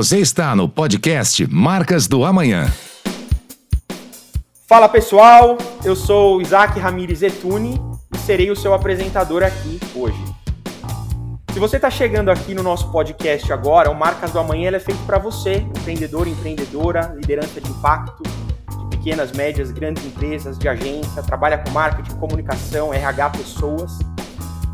Você está no podcast Marcas do Amanhã. Fala pessoal, eu sou Isaac Ramires Etune e serei o seu apresentador aqui hoje. Se você está chegando aqui no nosso podcast agora, o Marcas do Amanhã é feito para você, empreendedor, empreendedora, liderança de impacto, de pequenas, médias, grandes empresas, de agência, trabalha com marketing, comunicação, RH, pessoas.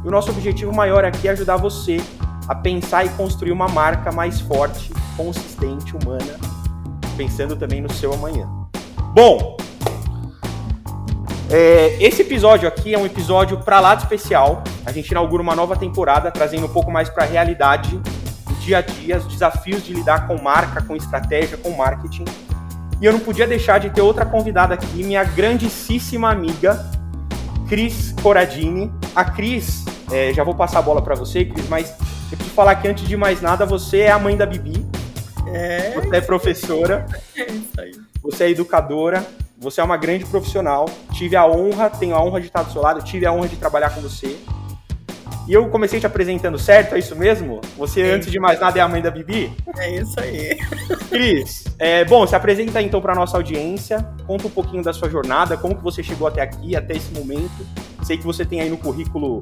E o nosso objetivo maior aqui é ajudar você a pensar e construir uma marca mais forte, consistente, humana, pensando também no seu amanhã. Bom, é, esse episódio aqui é um episódio para lá de especial. A gente inaugura uma nova temporada, trazendo um pouco mais para a realidade, o dia a dia, os desafios de lidar com marca, com estratégia, com marketing. E eu não podia deixar de ter outra convidada aqui, minha grandíssima amiga, Cris Coradini. A Cris, é, já vou passar a bola para você, Cris, mas eu preciso falar que antes de mais nada, você é a mãe da Bibi. É. Você é professora. É isso aí. Você é educadora você é uma grande profissional. Tive a honra, tenho a honra de estar do seu lado, tive a honra de trabalhar com você. E eu comecei te apresentando certo, é isso mesmo? Você, é. antes de mais nada, é a mãe da Bibi? É isso aí. Cris, é, bom, se apresenta então para nossa audiência, conta um pouquinho da sua jornada, como que você chegou até aqui, até esse momento. Sei que você tem aí no currículo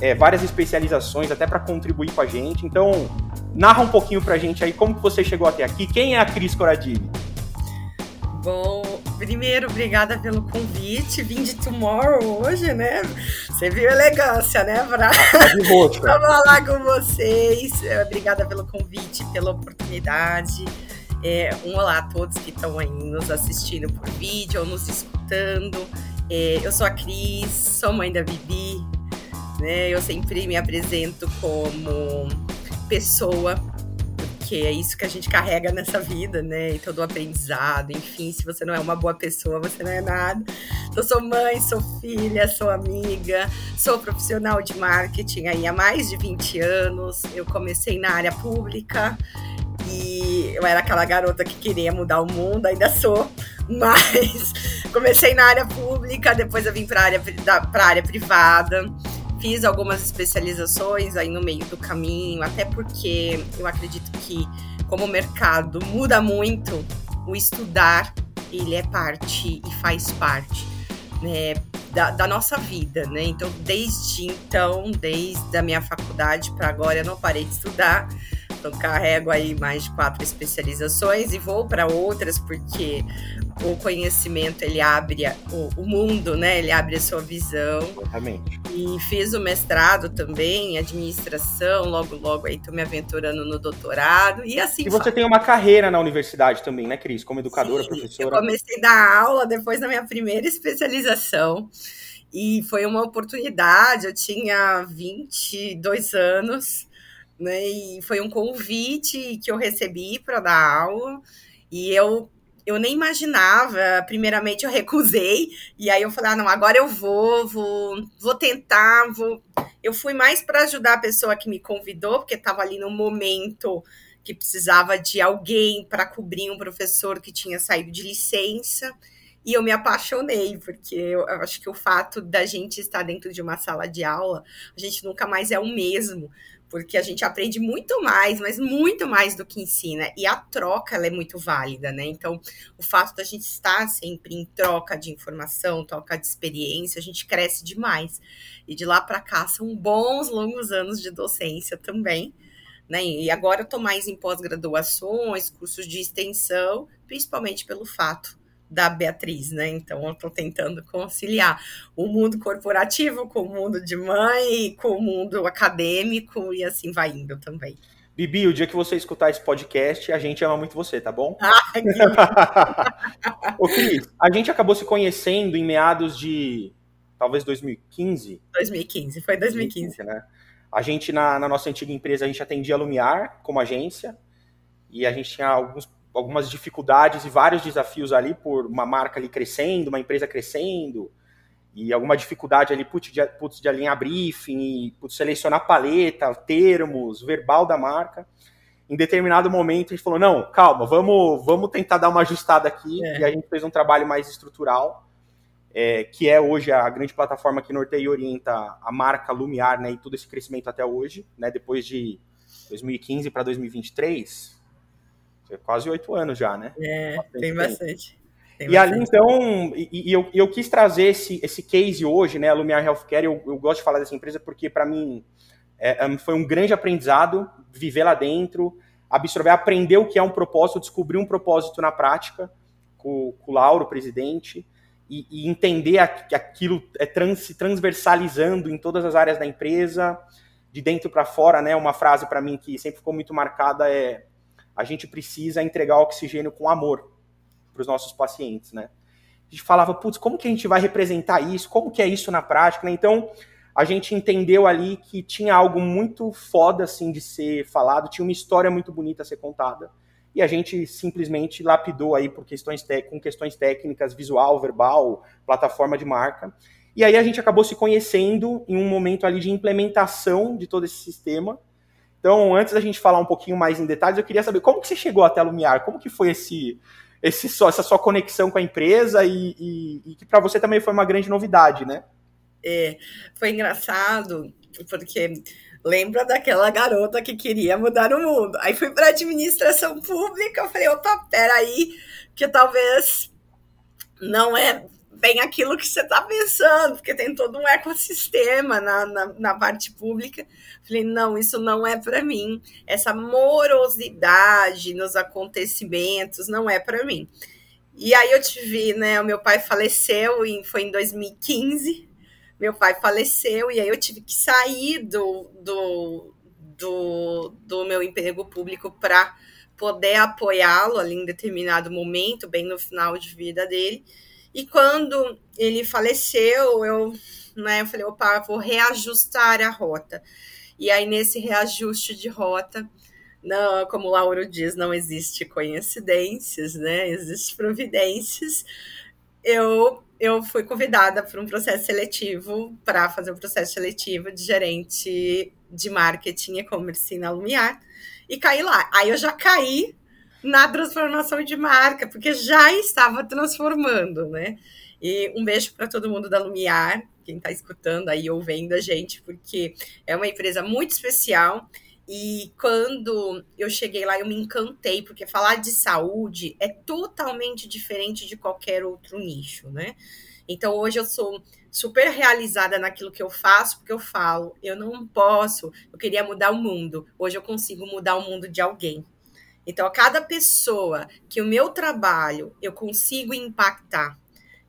é, várias especializações, até para contribuir com a gente. Então, narra um pouquinho para a gente aí como que você chegou até aqui. Quem é a Cris Coradini? Bom, primeiro, obrigada pelo convite. Vim de Tomorrow hoje, né? Você viu elegância, né, Pra, falar com vocês. É, obrigada pelo convite, pela oportunidade. É, um olá a todos que estão aí nos assistindo por vídeo ou nos escutando. É, eu sou a Cris, sou mãe da Bibi. Né? Eu sempre me apresento como pessoa porque é isso que a gente carrega nessa vida, né? E todo o aprendizado, enfim, se você não é uma boa pessoa, você não é nada. Eu sou mãe, sou filha, sou amiga, sou profissional de marketing aí há mais de 20 anos. Eu comecei na área pública e eu era aquela garota que queria mudar o mundo, ainda sou, mas comecei na área pública, depois eu vim para a área, área privada fiz algumas especializações aí no meio do caminho, até porque eu acredito que, como o mercado muda muito, o estudar ele é parte e faz parte né, da, da, nossa vida, né? Então, desde então, desde a minha faculdade para agora, eu não parei de estudar. Então, carrego aí mais de quatro especializações e vou para outras, porque o conhecimento ele abre o, o, mundo, né? Ele abre a sua visão. Exatamente. E fiz o mestrado também, em administração, logo, logo aí tô me aventurando no doutorado e assim. E você tem uma carreira na universidade também, né, Cris? Como educadora, Sim, professora. Eu comecei a dar aula depois da minha primeira especialização. E foi uma oportunidade, eu tinha 22 anos, né? E foi um convite que eu recebi para dar aula. E eu eu nem imaginava. Primeiramente, eu recusei. E aí eu falei: ah, não, agora eu vou, vou, vou tentar. Vou... Eu fui mais para ajudar a pessoa que me convidou, porque estava ali no momento que precisava de alguém para cobrir um professor que tinha saído de licença. E eu me apaixonei, porque eu acho que o fato da gente estar dentro de uma sala de aula, a gente nunca mais é o mesmo porque a gente aprende muito mais, mas muito mais do que ensina. E a troca ela é muito válida, né? Então, o fato da gente estar sempre em troca de informação, troca de experiência, a gente cresce demais. E de lá para cá são bons longos anos de docência também. Né? E agora eu estou mais em pós-graduações, cursos de extensão, principalmente pelo fato da Beatriz, né? Então eu estou tentando conciliar o mundo corporativo com o mundo de mãe, com o mundo acadêmico e assim vai indo também. Bibi, o dia que você escutar esse podcast, a gente ama muito você, tá bom? Ah, Ô, Cris, a gente acabou se conhecendo em meados de talvez 2015. 2015, foi 2015. 2015 né? A gente, na, na nossa antiga empresa, a gente atendia a Lumiar como agência e a gente tinha alguns algumas dificuldades e vários desafios ali por uma marca ali crescendo, uma empresa crescendo, e alguma dificuldade ali, putz, de, putz, de alinhar briefing, putz, selecionar paleta, termos, verbal da marca. Em determinado momento a gente falou, não, calma, vamos, vamos tentar dar uma ajustada aqui, é. e a gente fez um trabalho mais estrutural, é, que é hoje a grande plataforma que norteia e orienta a marca Lumiar, né, e todo esse crescimento até hoje, né, depois de 2015 para 2023, quase oito anos já, né? É, bastante tem bastante. Tem e ali, então, e, e eu, eu, quis trazer esse, esse case hoje, né, a Lumiar Healthcare, eu, eu gosto de falar dessa empresa porque, para mim, é, é, foi um grande aprendizado viver lá dentro, absorver, aprender o que é um propósito, descobrir um propósito na prática com, com o Lauro, presidente, e, e entender a, que aquilo é trans, se transversalizando em todas as áreas da empresa, de dentro para fora, né? Uma frase para mim que sempre ficou muito marcada é a gente precisa entregar oxigênio com amor para os nossos pacientes, né? A gente falava, putz, como que a gente vai representar isso? Como que é isso na prática? Então, a gente entendeu ali que tinha algo muito foda, assim, de ser falado, tinha uma história muito bonita a ser contada e a gente simplesmente lapidou aí por questões com questões técnicas, visual, verbal, plataforma de marca. E aí a gente acabou se conhecendo em um momento ali de implementação de todo esse sistema. Então, antes da gente falar um pouquinho mais em detalhes, eu queria saber como que você chegou até a Lumiar, como que foi esse, esse essa sua conexão com a empresa e, e, e que para você também foi uma grande novidade, né? É, foi engraçado, porque lembra daquela garota que queria mudar o mundo. Aí fui para administração pública, eu falei, opa, peraí, que talvez não é bem aquilo que você está pensando, porque tem todo um ecossistema na, na, na parte pública. Falei, não, isso não é para mim. Essa morosidade nos acontecimentos não é para mim. E aí eu tive, né, o meu pai faleceu, em, foi em 2015, meu pai faleceu e aí eu tive que sair do, do, do, do meu emprego público para poder apoiá-lo ali em determinado momento, bem no final de vida dele. E quando ele faleceu, eu, né, eu falei, opa, vou reajustar a rota. E aí, nesse reajuste de rota, não, como o Lauro diz, não existe coincidências, né? Existem providências. Eu eu fui convidada para um processo seletivo para fazer um processo seletivo de gerente de marketing e e-commerce na Lumiar e caí lá. Aí eu já caí na transformação de marca, porque já estava transformando, né? E um beijo para todo mundo da Lumiar, quem está escutando aí, ouvindo a gente, porque é uma empresa muito especial e quando eu cheguei lá, eu me encantei, porque falar de saúde é totalmente diferente de qualquer outro nicho, né? Então hoje eu sou super realizada naquilo que eu faço, porque eu falo, eu não posso, eu queria mudar o mundo. Hoje eu consigo mudar o mundo de alguém. Então, a cada pessoa que o meu trabalho eu consigo impactar,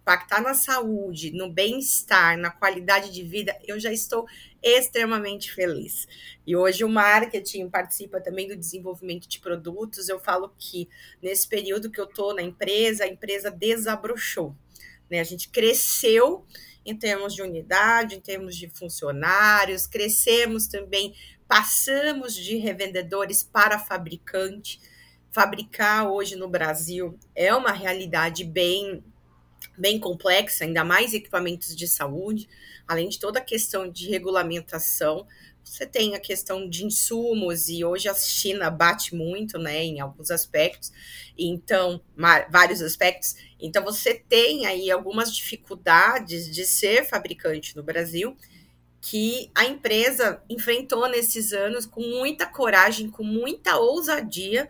impactar na saúde, no bem-estar, na qualidade de vida, eu já estou extremamente feliz. E hoje o marketing participa também do desenvolvimento de produtos. Eu falo que nesse período que eu estou na empresa, a empresa desabrochou. Né? A gente cresceu em termos de unidade, em termos de funcionários, crescemos também, passamos de revendedores para fabricante. Fabricar hoje no Brasil é uma realidade bem bem complexa, ainda mais equipamentos de saúde, além de toda a questão de regulamentação. Você tem a questão de insumos, e hoje a China bate muito, né, em alguns aspectos, então, vários aspectos. Então, você tem aí algumas dificuldades de ser fabricante no Brasil, que a empresa enfrentou nesses anos com muita coragem, com muita ousadia,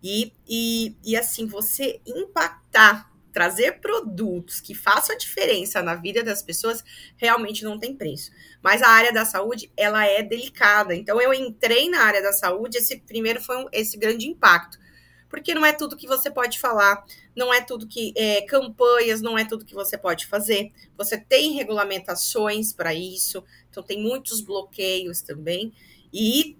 e, e, e assim, você impactar trazer produtos que façam a diferença na vida das pessoas realmente não tem preço. Mas a área da saúde, ela é delicada. Então eu entrei na área da saúde, esse primeiro foi um, esse grande impacto. Porque não é tudo que você pode falar, não é tudo que é, campanhas, não é tudo que você pode fazer. Você tem regulamentações para isso, então tem muitos bloqueios também. E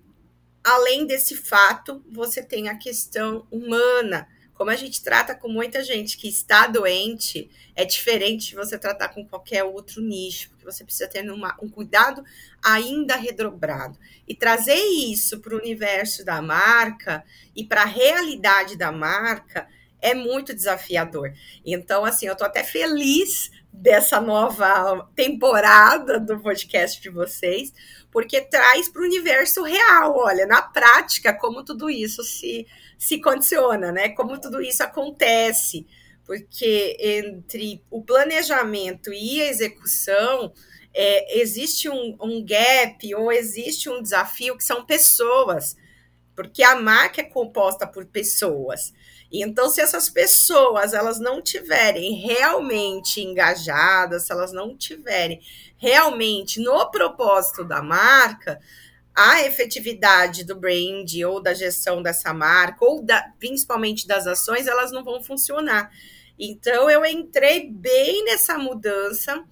além desse fato, você tem a questão humana como a gente trata com muita gente que está doente, é diferente de você tratar com qualquer outro nicho, porque você precisa ter uma, um cuidado ainda redobrado. E trazer isso para o universo da marca e para a realidade da marca é muito desafiador. Então, assim, eu estou até feliz dessa nova temporada do podcast de vocês, porque traz para o universo real, olha, na prática, como tudo isso se, se condiciona, né? Como tudo isso acontece. Porque entre o planejamento e a execução, é, existe um, um gap ou existe um desafio que são pessoas Porque a marca é composta por pessoas. E então, se essas pessoas elas não tiverem realmente engajadas, se elas não tiverem realmente no propósito da marca, a efetividade do brand ou da gestão dessa marca, ou da, principalmente das ações, elas não vão funcionar. Então, eu entrei bem nessa mudança.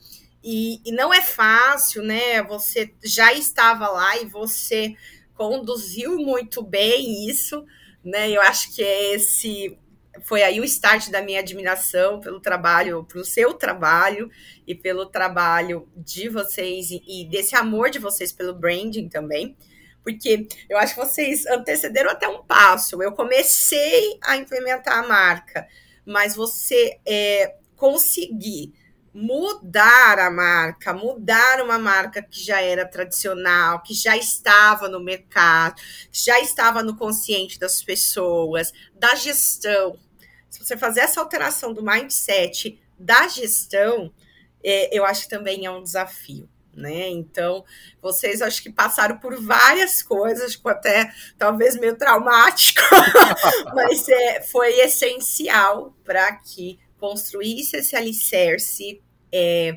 E, e, não é fácil, né? Você já estava lá e você conduziu muito bem isso, né? Eu acho que é esse foi aí o start da minha admiração pelo trabalho, pelo seu trabalho e pelo trabalho de vocês e, desse amor de vocês pelo branding também. Porque eu acho que vocês antecederam até um passo. Eu comecei a implementar a marca, mas você é, conseguir mudar a marca, mudar uma marca que já era tradicional, que já estava no mercado, já estava no consciente das pessoas, da gestão. Se você fazer essa alteração do mindset da gestão, é, eu acho que também é um desafio. Né? Então, vocês acho que passaram por várias coisas, tipo, até talvez meio traumático, mas é, foi essencial para que construísse esse alicerce é,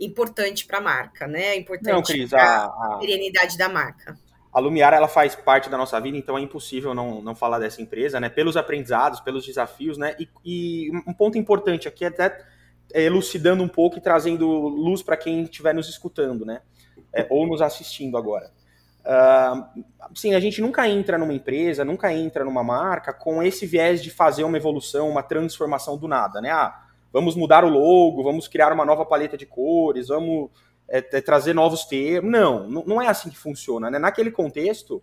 importante para a marca, né? Importante para a serenidade da marca. A Lumiar ela faz parte da nossa vida, então é impossível não, não falar dessa empresa, né? Pelos aprendizados, pelos desafios, né? E, e um ponto importante aqui é até elucidando um pouco e trazendo luz para quem estiver nos escutando, né? É, ou nos assistindo agora. Uh, sim, a gente nunca entra numa empresa, nunca entra numa marca com esse viés de fazer uma evolução, uma transformação do nada, né? Ah, vamos mudar o logo, vamos criar uma nova paleta de cores, vamos é, é, trazer novos termos. Não, não é assim que funciona, né? Naquele contexto,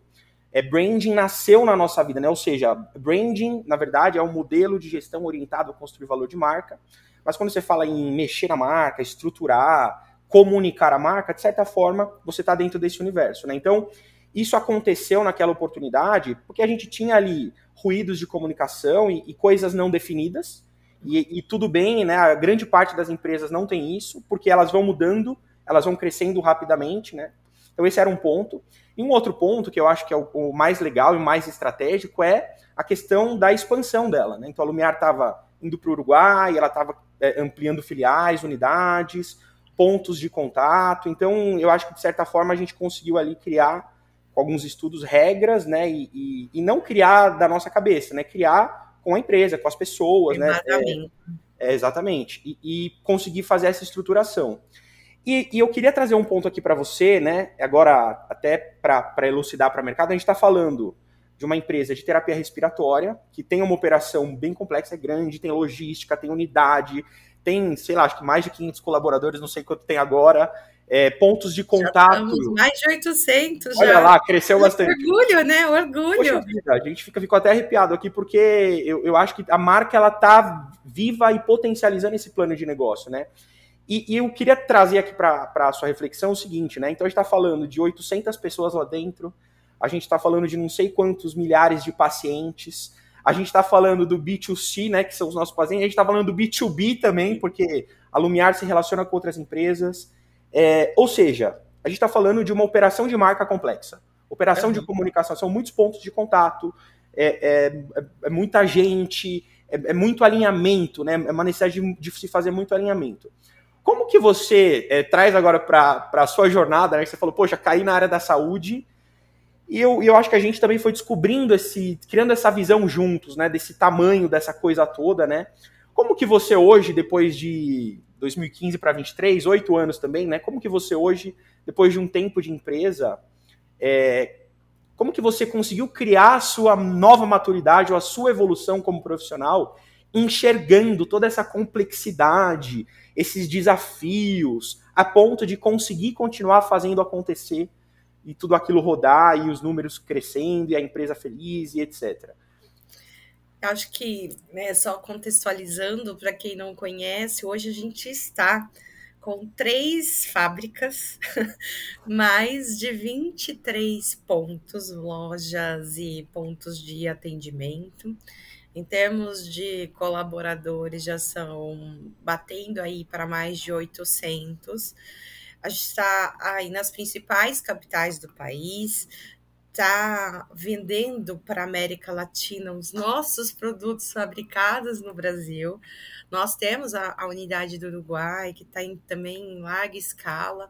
é, branding nasceu na nossa vida, né? Ou seja, branding, na verdade, é um modelo de gestão orientado a construir valor de marca. Mas quando você fala em mexer na marca, estruturar, comunicar a marca, de certa forma, você está dentro desse universo. Né? Então, isso aconteceu naquela oportunidade porque a gente tinha ali ruídos de comunicação e, e coisas não definidas. E, e, tudo bem, né? A grande parte das empresas não tem isso, porque elas vão mudando, elas vão crescendo rapidamente, né? Então esse era um ponto. E um outro ponto que eu acho que é o, o mais legal e mais estratégico é a questão da expansão dela. Né? Então a Lumiar estava indo para o Uruguai, ela estava é, ampliando filiais, unidades, pontos de contato. Então, eu acho que, de certa forma, a gente conseguiu ali criar, com alguns estudos, regras, né? E, e, e não criar da nossa cabeça, né? Criar com a empresa, com as pessoas, exatamente. né? É, é, exatamente. E, e, conseguir fazer essa estruturação. E, e eu queria trazer um ponto aqui para você, né? Agora, até para elucidar para o mercado, a gente está falando de uma empresa de terapia respiratória, que tem uma operação bem complexa, é grande, tem logística, tem unidade, tem, sei lá, acho que mais de 500 colaboradores, não sei quanto tem agora, é, pontos de contato. mais de 800 Olha já. lá, cresceu bastante. Orgulho, né? Orgulho. Vida, a gente fica, ficou até arrepiado aqui, porque eu, eu acho que a marca, ela tá viva e potencializando esse plano de negócio, né? E, e eu queria trazer aqui para a sua reflexão o seguinte, né? Então a gente está falando de 800 pessoas lá dentro, a gente está falando de não sei quantos milhares de pacientes, a gente está falando do B2C, né, que são os nossos pacientes, a gente está falando do B2B também, porque a Lumiar se relaciona com outras empresas. É, ou seja, a gente está falando de uma operação de marca complexa. Operação é. de comunicação, são muitos pontos de contato, é, é, é muita gente, é, é, muito alinhamento, né? É uma necessidade de, de, se fazer muito alinhamento. Como que você é, traz agora para a sua jornada, né? Que você falou, poxa, caí na área da saúde, e eu, eu acho que a gente também foi descobrindo esse, criando essa visão juntos, né, desse tamanho dessa coisa toda, né? Como que você hoje, depois de 2015 para 23, oito anos também, né? Como que você hoje, depois de um tempo de empresa, é, como que você conseguiu criar a sua nova maturidade ou a sua evolução como profissional, enxergando toda essa complexidade, esses desafios, a ponto de conseguir continuar fazendo acontecer e tudo aquilo rodar e os números crescendo e a empresa feliz e etc. Acho que, né, só contextualizando para quem não conhece, hoje a gente está com três fábricas, mais de 23 pontos, lojas e pontos de atendimento. Em termos de colaboradores, já são batendo aí para mais de 800. A gente está aí nas principais capitais do país, está vendendo para a América Latina os nossos produtos fabricados no Brasil. Nós temos a, a unidade do Uruguai, que está também em larga escala.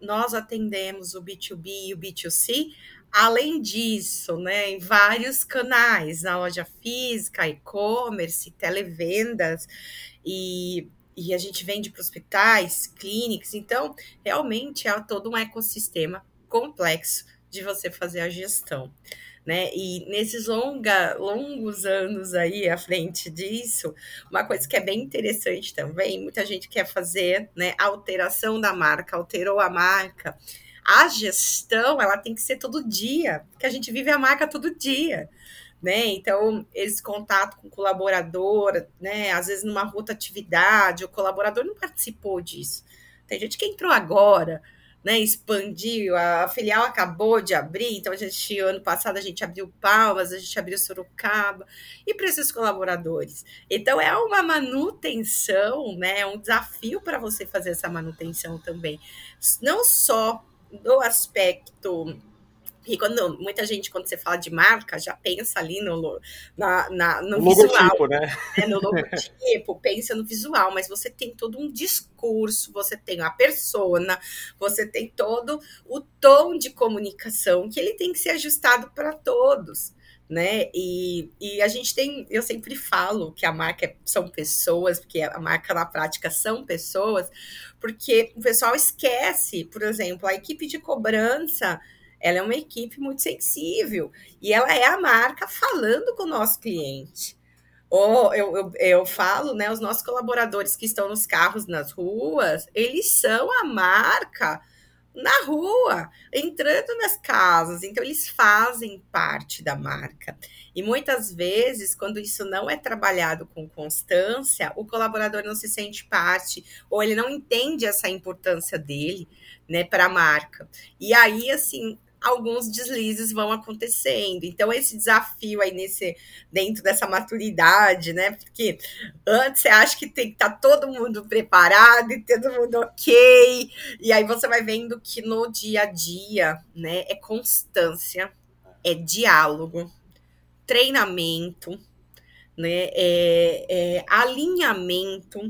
Nós atendemos o B2B e o B2C. Além disso, né, em vários canais, na loja física, e-commerce, televendas, e, e a gente vende para hospitais, clínicas. Então, realmente é todo um ecossistema complexo de você fazer a gestão. Né? E nesses longa, longos anos aí à frente disso, uma coisa que é bem interessante também, muita gente quer fazer, né, alteração da marca, alterou a marca. A gestão, ela tem que ser todo dia, porque a gente vive a marca todo dia. Né? Então, esse contato com o colaborador, né? Às vezes numa rotatividade, o colaborador não participou disso. Tem gente que entrou agora, né, expandiu, a filial acabou de abrir, então a gente, ano passado, a gente abriu Palmas, a gente abriu Sorocaba, e para esses colaboradores. Então, é uma manutenção, né, é um desafio para você fazer essa manutenção também. Não só no aspecto e quando muita gente, quando você fala de marca, já pensa ali no, na, na no logotipo, visual, né? né? No logotipo, pensa no visual, mas você tem todo um discurso, você tem a persona, você tem todo o tom de comunicação que ele tem que ser ajustado para todos. Né? E, e a gente tem, eu sempre falo que a marca é, são pessoas, porque a marca na prática são pessoas, porque o pessoal esquece, por exemplo, a equipe de cobrança ela é uma equipe muito sensível e ela é a marca falando com o nosso cliente. Ou eu, eu, eu falo, né? Os nossos colaboradores que estão nos carros, nas ruas, eles são a marca na rua, entrando nas casas, então eles fazem parte da marca. E muitas vezes, quando isso não é trabalhado com constância, o colaborador não se sente parte, ou ele não entende essa importância dele, né, para a marca. E aí, assim, alguns deslizes vão acontecendo. Então, esse desafio aí nesse, dentro dessa maturidade, né? Porque antes você acha que tem que estar tá todo mundo preparado e todo mundo ok. E aí você vai vendo que no dia a dia, né, é constância, é diálogo, treinamento, né? É, é alinhamento,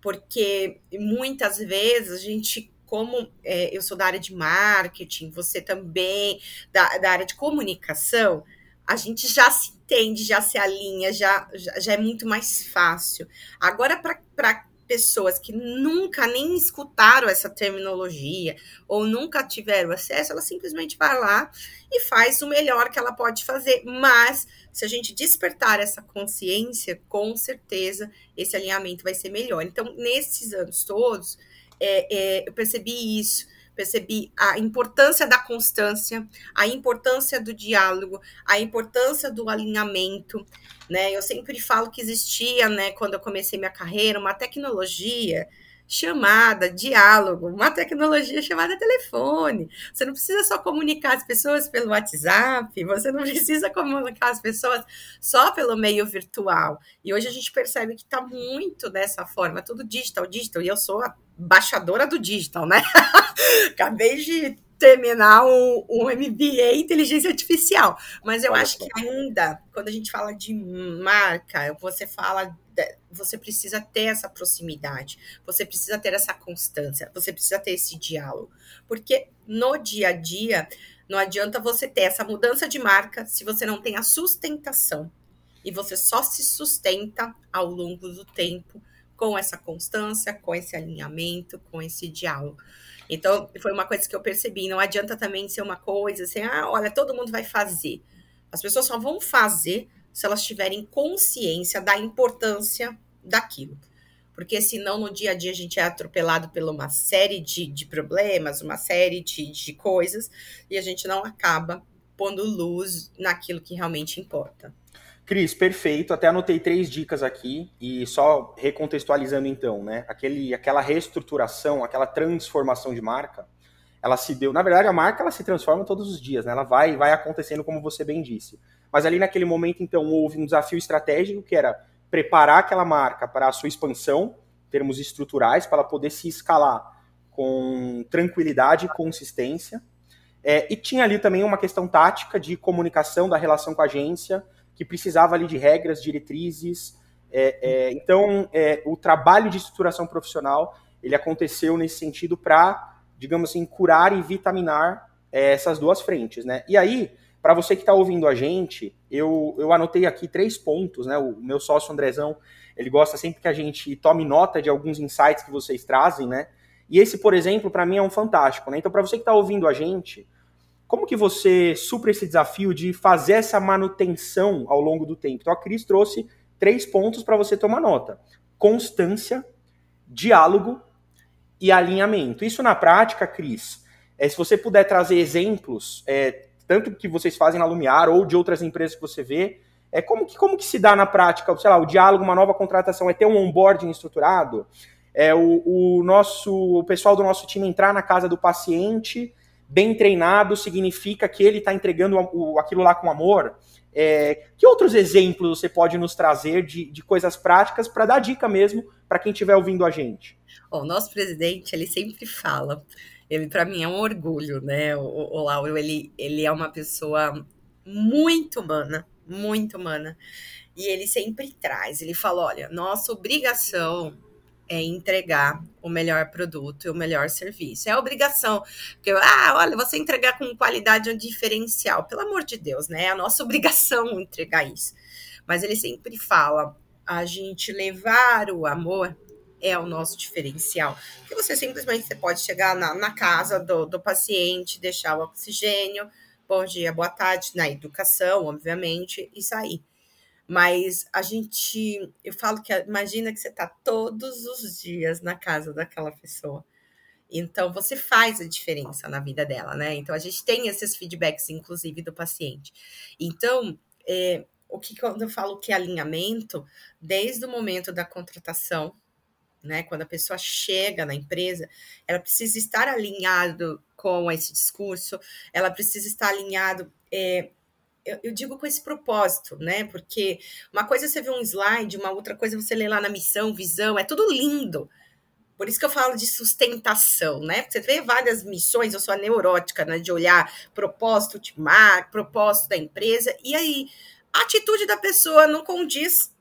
porque muitas vezes a gente como é, eu sou da área de marketing, você também da, da, área de comunicação, a gente já se entende, já se alinha, já, já, já é muito mais fácil. Agora, para pessoas que nunca nem escutaram essa terminologia ou nunca tiveram acesso, ela simplesmente vai lá e faz o melhor que ela pode fazer. Mas se a gente despertar essa consciência, com certeza esse alinhamento vai ser melhor. Então, nesses anos todos, é, é, eu percebi isso, percebi a importância da constância, a importância do diálogo, a importância do alinhamento, né? Eu sempre falo que existia, né, quando eu comecei minha carreira, uma tecnologia chamada diálogo, uma tecnologia chamada telefone. Você não precisa só comunicar as pessoas pelo WhatsApp, você não precisa comunicar as pessoas só pelo meio virtual. E hoje a gente percebe que está muito dessa forma, tudo digital, digital, e eu sou a baixadora do digital, né? Acabei de terminar um, um MBA em inteligência artificial, mas eu acho que ainda, quando a gente fala de marca, você fala você precisa ter essa proximidade, você precisa ter essa constância, você precisa ter esse diálogo. Porque no dia a dia, não adianta você ter essa mudança de marca se você não tem a sustentação. E você só se sustenta ao longo do tempo com essa constância, com esse alinhamento, com esse diálogo. Então, foi uma coisa que eu percebi. Não adianta também ser uma coisa assim, ah, olha, todo mundo vai fazer. As pessoas só vão fazer se elas tiverem consciência da importância daquilo. Porque senão no dia a dia a gente é atropelado por uma série de, de problemas, uma série de, de coisas, e a gente não acaba pondo luz naquilo que realmente importa. Cris, perfeito. Até anotei três dicas aqui e só recontextualizando então, né? Aquele, aquela reestruturação, aquela transformação de marca, ela se deu. Na verdade, a marca ela se transforma todos os dias, né? Ela vai, vai acontecendo como você bem disse. Mas ali naquele momento, então, houve um desafio estratégico que era preparar aquela marca para a sua expansão, em termos estruturais, para ela poder se escalar com tranquilidade e consistência. É, e tinha ali também uma questão tática de comunicação da relação com a agência, que precisava ali de regras, diretrizes. É, é, então, é, o trabalho de estruturação profissional ele aconteceu nesse sentido para, digamos assim, curar e vitaminar é, essas duas frentes, né? E aí, para você que está ouvindo a gente, eu, eu anotei aqui três pontos, né? O meu sócio Andrezão, ele gosta sempre que a gente tome nota de alguns insights que vocês trazem, né? E esse, por exemplo, para mim é um fantástico, né? Então, para você que está ouvindo a gente, como que você supra esse desafio de fazer essa manutenção ao longo do tempo? Então, a Cris trouxe três pontos para você tomar nota: constância, diálogo e alinhamento. Isso na prática, Cris, é, se você puder trazer exemplos, é, tanto que vocês fazem na Lumiar ou de outras empresas que você vê, é como que, como que se dá na prática, sei lá, o diálogo, uma nova contratação, é ter um onboarding estruturado? É o, o nosso, o pessoal do nosso time entrar na casa do paciente bem treinado significa que ele está entregando o, aquilo lá com amor? É, que outros exemplos você pode nos trazer de, de coisas práticas para dar dica mesmo para quem estiver ouvindo a gente? O nosso presidente, ele sempre fala, ele para mim é um orgulho, né? O, o Lauro, ele, ele é uma pessoa muito humana, muito humana. E ele sempre traz, ele fala, olha, nossa obrigação é entregar o melhor produto e o melhor serviço. É obrigação. Porque, ah, olha, você entregar com qualidade é um diferencial. Pelo amor de Deus, né? É a nossa obrigação entregar isso. Mas ele sempre fala, a gente levar o amor é o nosso diferencial. Porque você simplesmente você pode chegar na, na casa do, do paciente, deixar o oxigênio, bom dia, boa tarde, na educação, obviamente, e sair. Mas a gente, eu falo que imagina que você está todos os dias na casa daquela pessoa. Então você faz a diferença na vida dela, né? Então a gente tem esses feedbacks, inclusive, do paciente. Então, é, o que quando eu falo que é alinhamento, desde o momento da contratação, né? Quando a pessoa chega na empresa, ela precisa estar alinhado com esse discurso, ela precisa estar alinhado é, eu, eu, digo com esse propósito, né? Porque uma coisa é você vê um slide, uma outra coisa é você lê lá na missão, visão, é tudo lindo. Por isso que eu falo de sustentação, né? Você vê várias missões, eu sou a neurótica, né? De olhar propósito de marca, propósito da empresa, e aí a atitude da pessoa não condiz.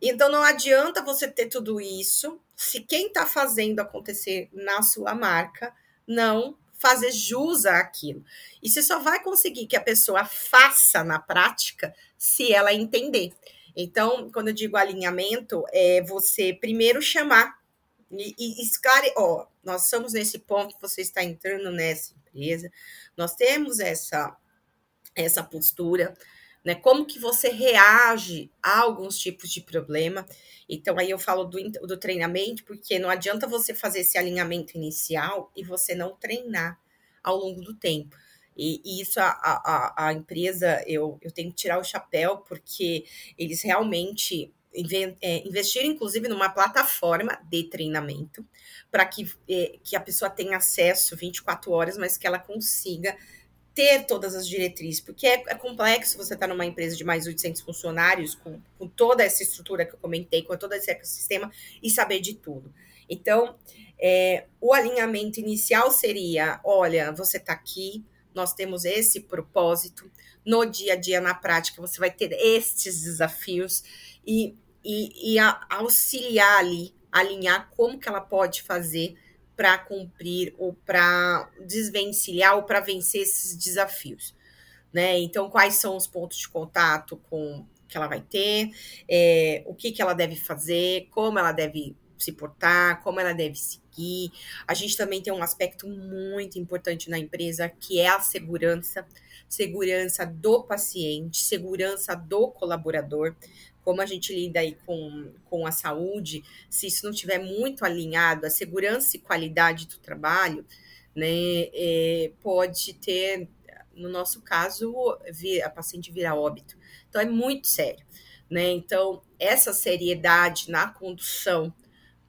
Então não adianta você ter tudo isso se quem está fazendo acontecer na sua marca não fazer jus àquilo. E você só vai conseguir que a pessoa faça na prática se ela entender. Então, quando eu digo alinhamento, é você primeiro chamar e, e ó, nós estamos nesse ponto, você está entrando nessa empresa, nós temos essa essa postura, né? Como que você reage a alguns tipos de problema? Então, aí eu falo do, do treinamento, porque não adianta você fazer esse alinhamento inicial e você não treinar ao longo do tempo. E, e isso a, a, a, empresa, eu, eu tenho que tirar o chapéu, porque eles realmente é, investiram, inclusive, numa plataforma de treinamento, para que, é, que a pessoa tenha acesso 24 horas, mas que ela consiga ter todas as diretrizes, porque é, é complexo você estar tá numa empresa de mais de 800 funcionários, com, com toda essa estrutura que eu comentei, com todo esse ecossistema, e saber de tudo. Então, é, o alinhamento inicial seria: olha, você está aqui, nós temos esse propósito, no dia a dia, na prática, você vai ter estes desafios, e, e, e a, auxiliar ali, alinhar como que ela pode fazer para cumprir ou para desvencilhar ou para vencer esses desafios. Né? Então, quais são os pontos de contato com que ela vai ter, é, o que, que ela deve fazer, como ela deve se portar, como ela deve seguir. A gente também tem um aspecto muito importante na empresa que é a segurança, segurança do paciente, segurança do colaborador como a gente lida aí com, com a saúde, se isso não estiver muito alinhado, a segurança e qualidade do trabalho, né, é, pode ter, no nosso caso, vir, a paciente virar óbito. Então, é muito sério. Né? Então, essa seriedade na condução,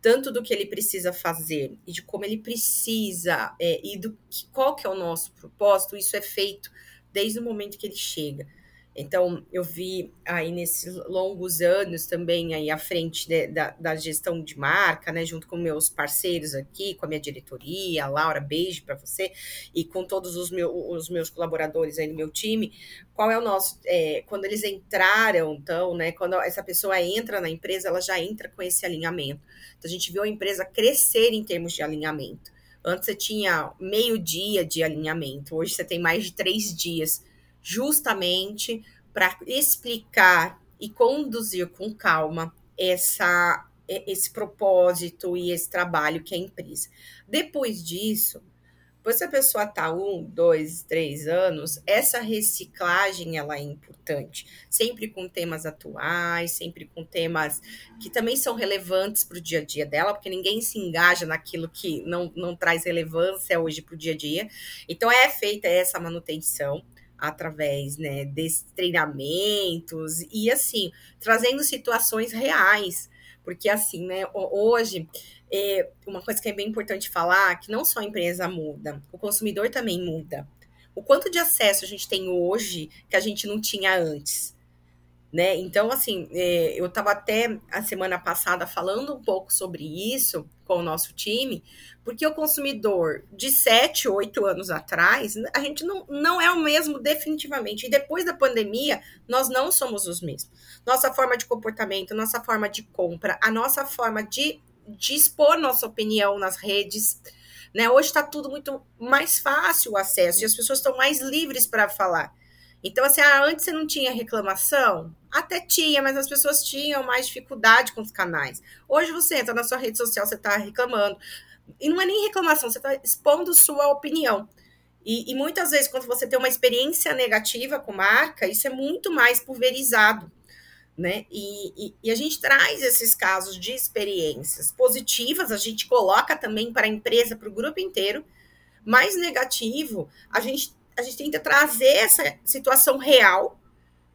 tanto do que ele precisa fazer e de como ele precisa, é, e do que, qual que é o nosso propósito, isso é feito desde o momento que ele chega. Então, eu vi aí nesses longos anos também aí à frente de, da, da gestão de marca, né, junto com meus parceiros aqui, com a minha diretoria, a Laura, beijo para você, e com todos os, meu, os meus colaboradores aí no meu time, qual é o nosso, é, quando eles entraram, então, né, quando essa pessoa entra na empresa, ela já entra com esse alinhamento. Então, a gente viu a empresa crescer em termos de alinhamento. Antes você tinha meio dia de alinhamento, hoje você tem mais de três dias justamente para explicar e conduzir com calma essa, esse propósito e esse trabalho que é a empresa. Depois disso, se a pessoa está um, dois, três anos, essa reciclagem ela é importante, sempre com temas atuais, sempre com temas que também são relevantes para o dia a dia dela, porque ninguém se engaja naquilo que não, não traz relevância hoje para o dia a dia. Então é feita essa manutenção através né, desses treinamentos e assim trazendo situações reais. Porque assim né hoje é, uma coisa que é bem importante falar que não só a empresa muda o consumidor também muda. O quanto de acesso a gente tem hoje que a gente não tinha antes né? Então, assim, é, eu estava até a semana passada falando um pouco sobre isso com o nosso time, porque o consumidor de 7, 8 anos atrás, a gente não, não é o mesmo definitivamente. E depois da pandemia, nós não somos os mesmos. Nossa forma de comportamento, nossa forma de compra, a nossa forma de, de expor nossa opinião nas redes. Né? Hoje está tudo muito mais fácil o acesso e as pessoas estão mais livres para falar. Então, assim, ah, antes você não tinha reclamação? Até tinha, mas as pessoas tinham mais dificuldade com os canais. Hoje você entra na sua rede social, você está reclamando. E não é nem reclamação, você está expondo sua opinião. E, e, muitas vezes, quando você tem uma experiência negativa com marca, isso é muito mais pulverizado. Né? E, e, e a gente traz esses casos de experiências positivas, a gente coloca também para a empresa, para o grupo inteiro, mais negativo, a gente a gente tenta trazer essa situação real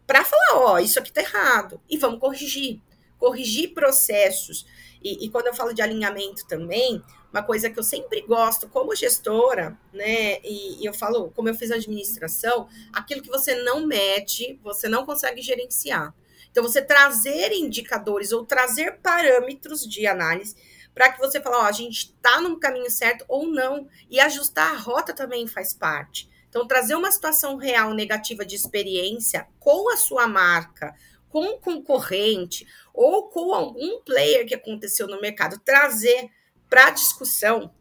para falar, ó, isso aqui tá errado e vamos corrigir, corrigir processos. E, e, quando eu falo de alinhamento também, uma coisa que eu sempre gosto como gestora, né, e, e eu falo, como eu fiz administração, aquilo que você não mede, você não consegue gerenciar. Então, você trazer indicadores ou trazer parâmetros de análise para que você fale, ó, a gente está no caminho certo ou não, e ajustar a rota também faz parte. Então, trazer uma situação real negativa de experiência com a sua marca, com o concorrente ou com algum player que aconteceu no mercado, trazer para discussão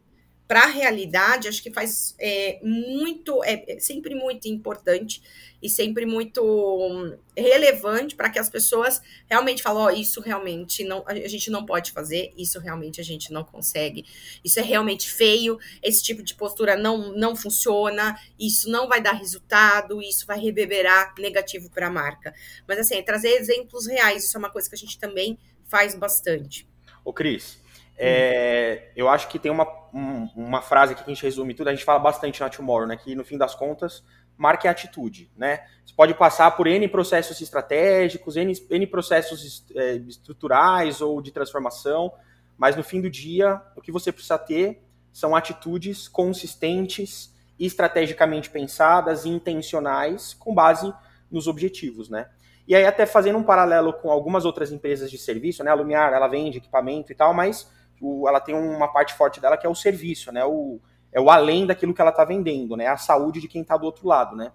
para a realidade, acho que faz é, muito, é, é, sempre muito importante e sempre muito hum, relevante para que as pessoas realmente falem, ó, oh, isso realmente não, a gente não pode fazer, isso realmente a gente não consegue, isso é realmente feio, esse tipo de postura não, não funciona, isso não vai dar resultado, isso vai reverberar negativo para a marca. Mas assim, trazer exemplos reais, isso é uma coisa que a gente também faz bastante. Ô, Cris, é, eu acho que tem uma, um, uma frase que a gente resume tudo, a gente fala bastante na Tomorrow, né? Que no fim das contas, marca é atitude, né? Você pode passar por N processos estratégicos, N, N processos é, estruturais ou de transformação, mas no fim do dia, o que você precisa ter são atitudes consistentes, estrategicamente pensadas intencionais com base nos objetivos, né? E aí até fazendo um paralelo com algumas outras empresas de serviço, né? A Lumiar, ela vende equipamento e tal, mas o, ela tem uma parte forte dela que é o serviço, né? O, é o além daquilo que ela está vendendo, né? A saúde de quem está do outro lado, né?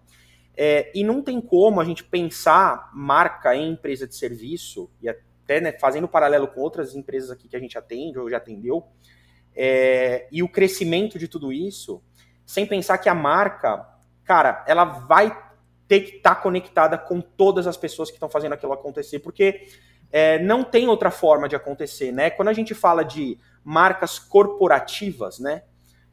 É, e não tem como a gente pensar marca em empresa de serviço, e até né, fazendo paralelo com outras empresas aqui que a gente atende ou já atendeu, é, e o crescimento de tudo isso, sem pensar que a marca, cara, ela vai ter que estar tá conectada com todas as pessoas que estão fazendo aquilo acontecer, porque é, não tem outra forma de acontecer, né? Quando a gente fala de marcas corporativas, né?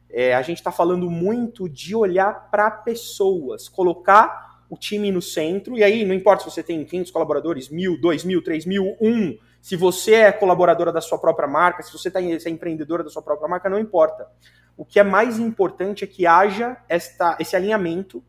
É, a gente está falando muito de olhar para pessoas, colocar o time no centro, e aí não importa se você tem 500 colaboradores, mil, dois mil, três mil, um, se você é colaboradora da sua própria marca, se você tá, é empreendedora da sua própria marca, não importa. O que é mais importante é que haja esta, esse alinhamento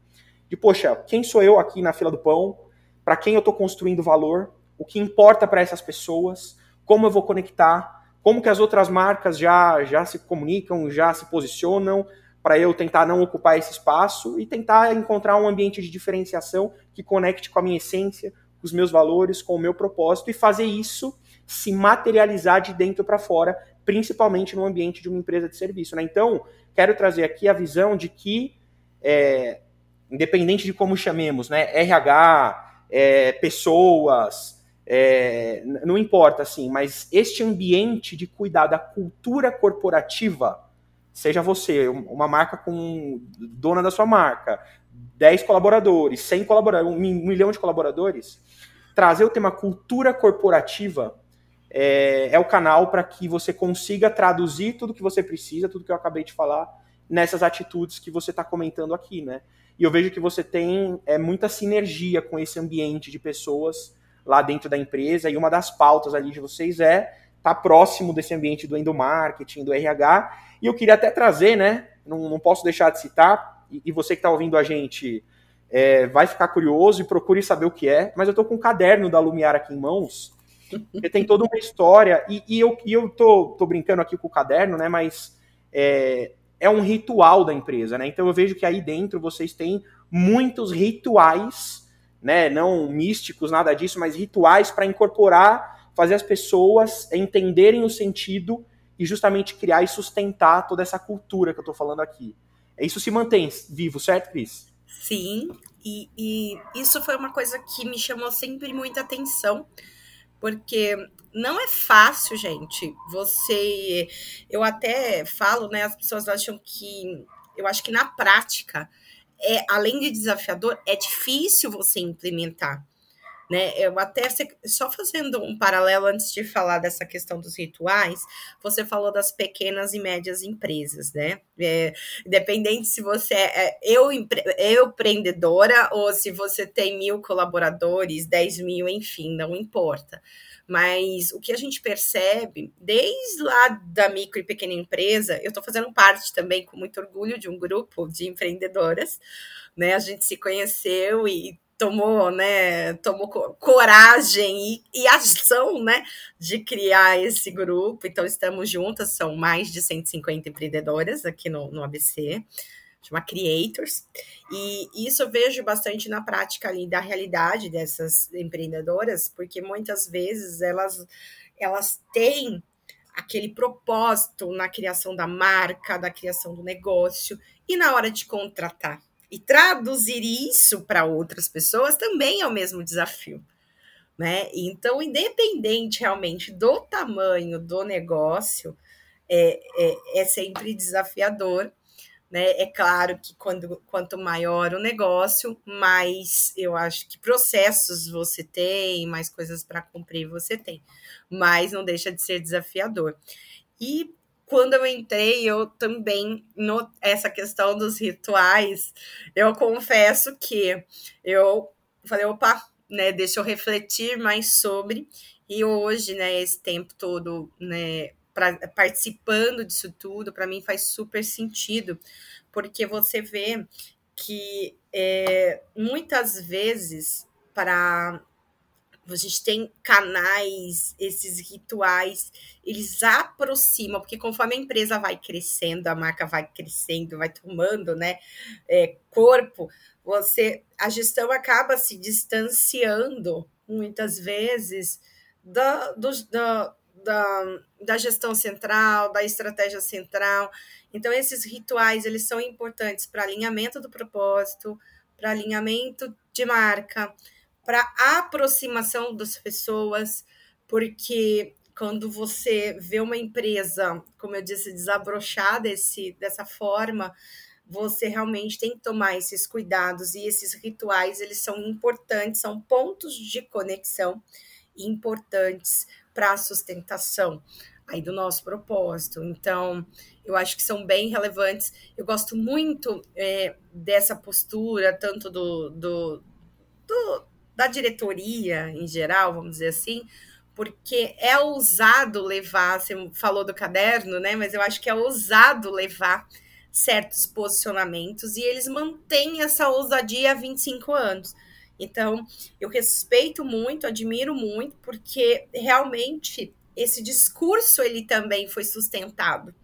de, poxa, quem sou eu aqui na fila do pão, para quem eu estou construindo valor, o que importa para essas pessoas, como eu vou conectar, como que as outras marcas já, já se comunicam, já se posicionam, para eu tentar não ocupar esse espaço e tentar encontrar um ambiente de diferenciação que conecte com a minha essência, com os meus valores, com o meu propósito e fazer isso se materializar de dentro para fora, principalmente no ambiente de uma empresa de serviço. Né? Então, quero trazer aqui a visão de que, é, independente de como chamemos, né, RH, é, pessoas, é, não importa assim, mas este ambiente de cuidar da cultura corporativa, seja você uma marca com dona da sua marca, 10 colaboradores, 100 colaboradores, um milhão de colaboradores, trazer o tema cultura corporativa é, é o canal para que você consiga traduzir tudo que você precisa, tudo que eu acabei de falar, nessas atitudes que você está comentando aqui, né? E eu vejo que você tem é, muita sinergia com esse ambiente de pessoas lá dentro da empresa, e uma das pautas ali de vocês é estar tá próximo desse ambiente do endomarketing, do RH, e eu queria até trazer, né? Não, não posso deixar de citar, e, e você que está ouvindo a gente é, vai ficar curioso e procure saber o que é, mas eu estou com um caderno da Lumiar aqui em mãos, porque tem toda uma história, e, e eu, e eu tô, tô, brincando aqui com o caderno, né? Mas é, é um ritual da empresa, né? Então eu vejo que aí dentro vocês têm muitos rituais, né? Não místicos, nada disso, mas rituais para incorporar, fazer as pessoas entenderem o sentido e justamente criar e sustentar toda essa cultura que eu estou falando aqui. Isso se mantém vivo, certo, Cris? Sim, e, e, isso foi uma coisa que me chamou sempre muita atenção, porque não é fácil, gente. Você, eu até falo, né? As pessoas acham que, eu acho que na prática, é além de desafiador, é difícil você implementar. Né? Eu até só fazendo um paralelo antes de falar dessa questão dos rituais, você falou das pequenas e médias empresas, né? É, independente se você é, é eu, eu empreendedora ou se você tem mil colaboradores, dez mil, enfim, não importa. Mas o que a gente percebe, desde lá da micro e pequena empresa, eu estou fazendo parte também com muito orgulho de um grupo de empreendedoras, né? A gente se conheceu e tomou, né, tomou coragem e, e, ação, né, de criar esse grupo. Então, estamos juntas, são mais de 150 empreendedoras aqui no, no ABC, chama Creators. E isso eu vejo bastante na prática ali da realidade dessas empreendedoras, porque muitas vezes elas, elas têm aquele propósito na criação da marca, da criação do negócio e na hora de contratar e traduzir isso para outras pessoas também é o mesmo desafio. Né? Então, independente realmente do tamanho do negócio, é, é, é sempre desafiador. Né? É claro que quando, quanto maior o negócio, mais eu acho que processos você tem, mais coisas para cumprir você tem, mas não deixa de ser desafiador. E quando eu entrei, eu também, no, essa questão dos rituais, eu confesso que eu falei, opa, né, deixa eu refletir mais sobre, e hoje, né, esse tempo todo, né, pra, participando disso tudo, para mim faz super sentido, porque você vê que é, muitas vezes para a gente tem canais, esses rituais, eles aproximam, porque conforme a empresa vai crescendo, a marca vai crescendo, vai tomando né, é, corpo, você a gestão acaba se distanciando muitas vezes da, do, da, da, da gestão central, da estratégia central. Então, esses rituais eles são importantes para alinhamento do propósito, para alinhamento de marca, para aproximação das pessoas, porque quando você vê uma empresa, como eu disse, desabrochar desse, dessa forma, você realmente tem que tomar esses cuidados e esses rituais, eles são importantes, são pontos de conexão importantes para a sustentação aí do nosso propósito. Então, eu acho que são bem relevantes. Eu gosto muito é, dessa postura, tanto do, do, do da diretoria em geral, vamos dizer assim, porque é ousado levar, você falou do caderno, né? Mas eu acho que é ousado levar certos posicionamentos e eles mantêm essa ousadia há 25 anos. Então, eu respeito muito, admiro muito, porque realmente esse discurso ele também foi sustentado.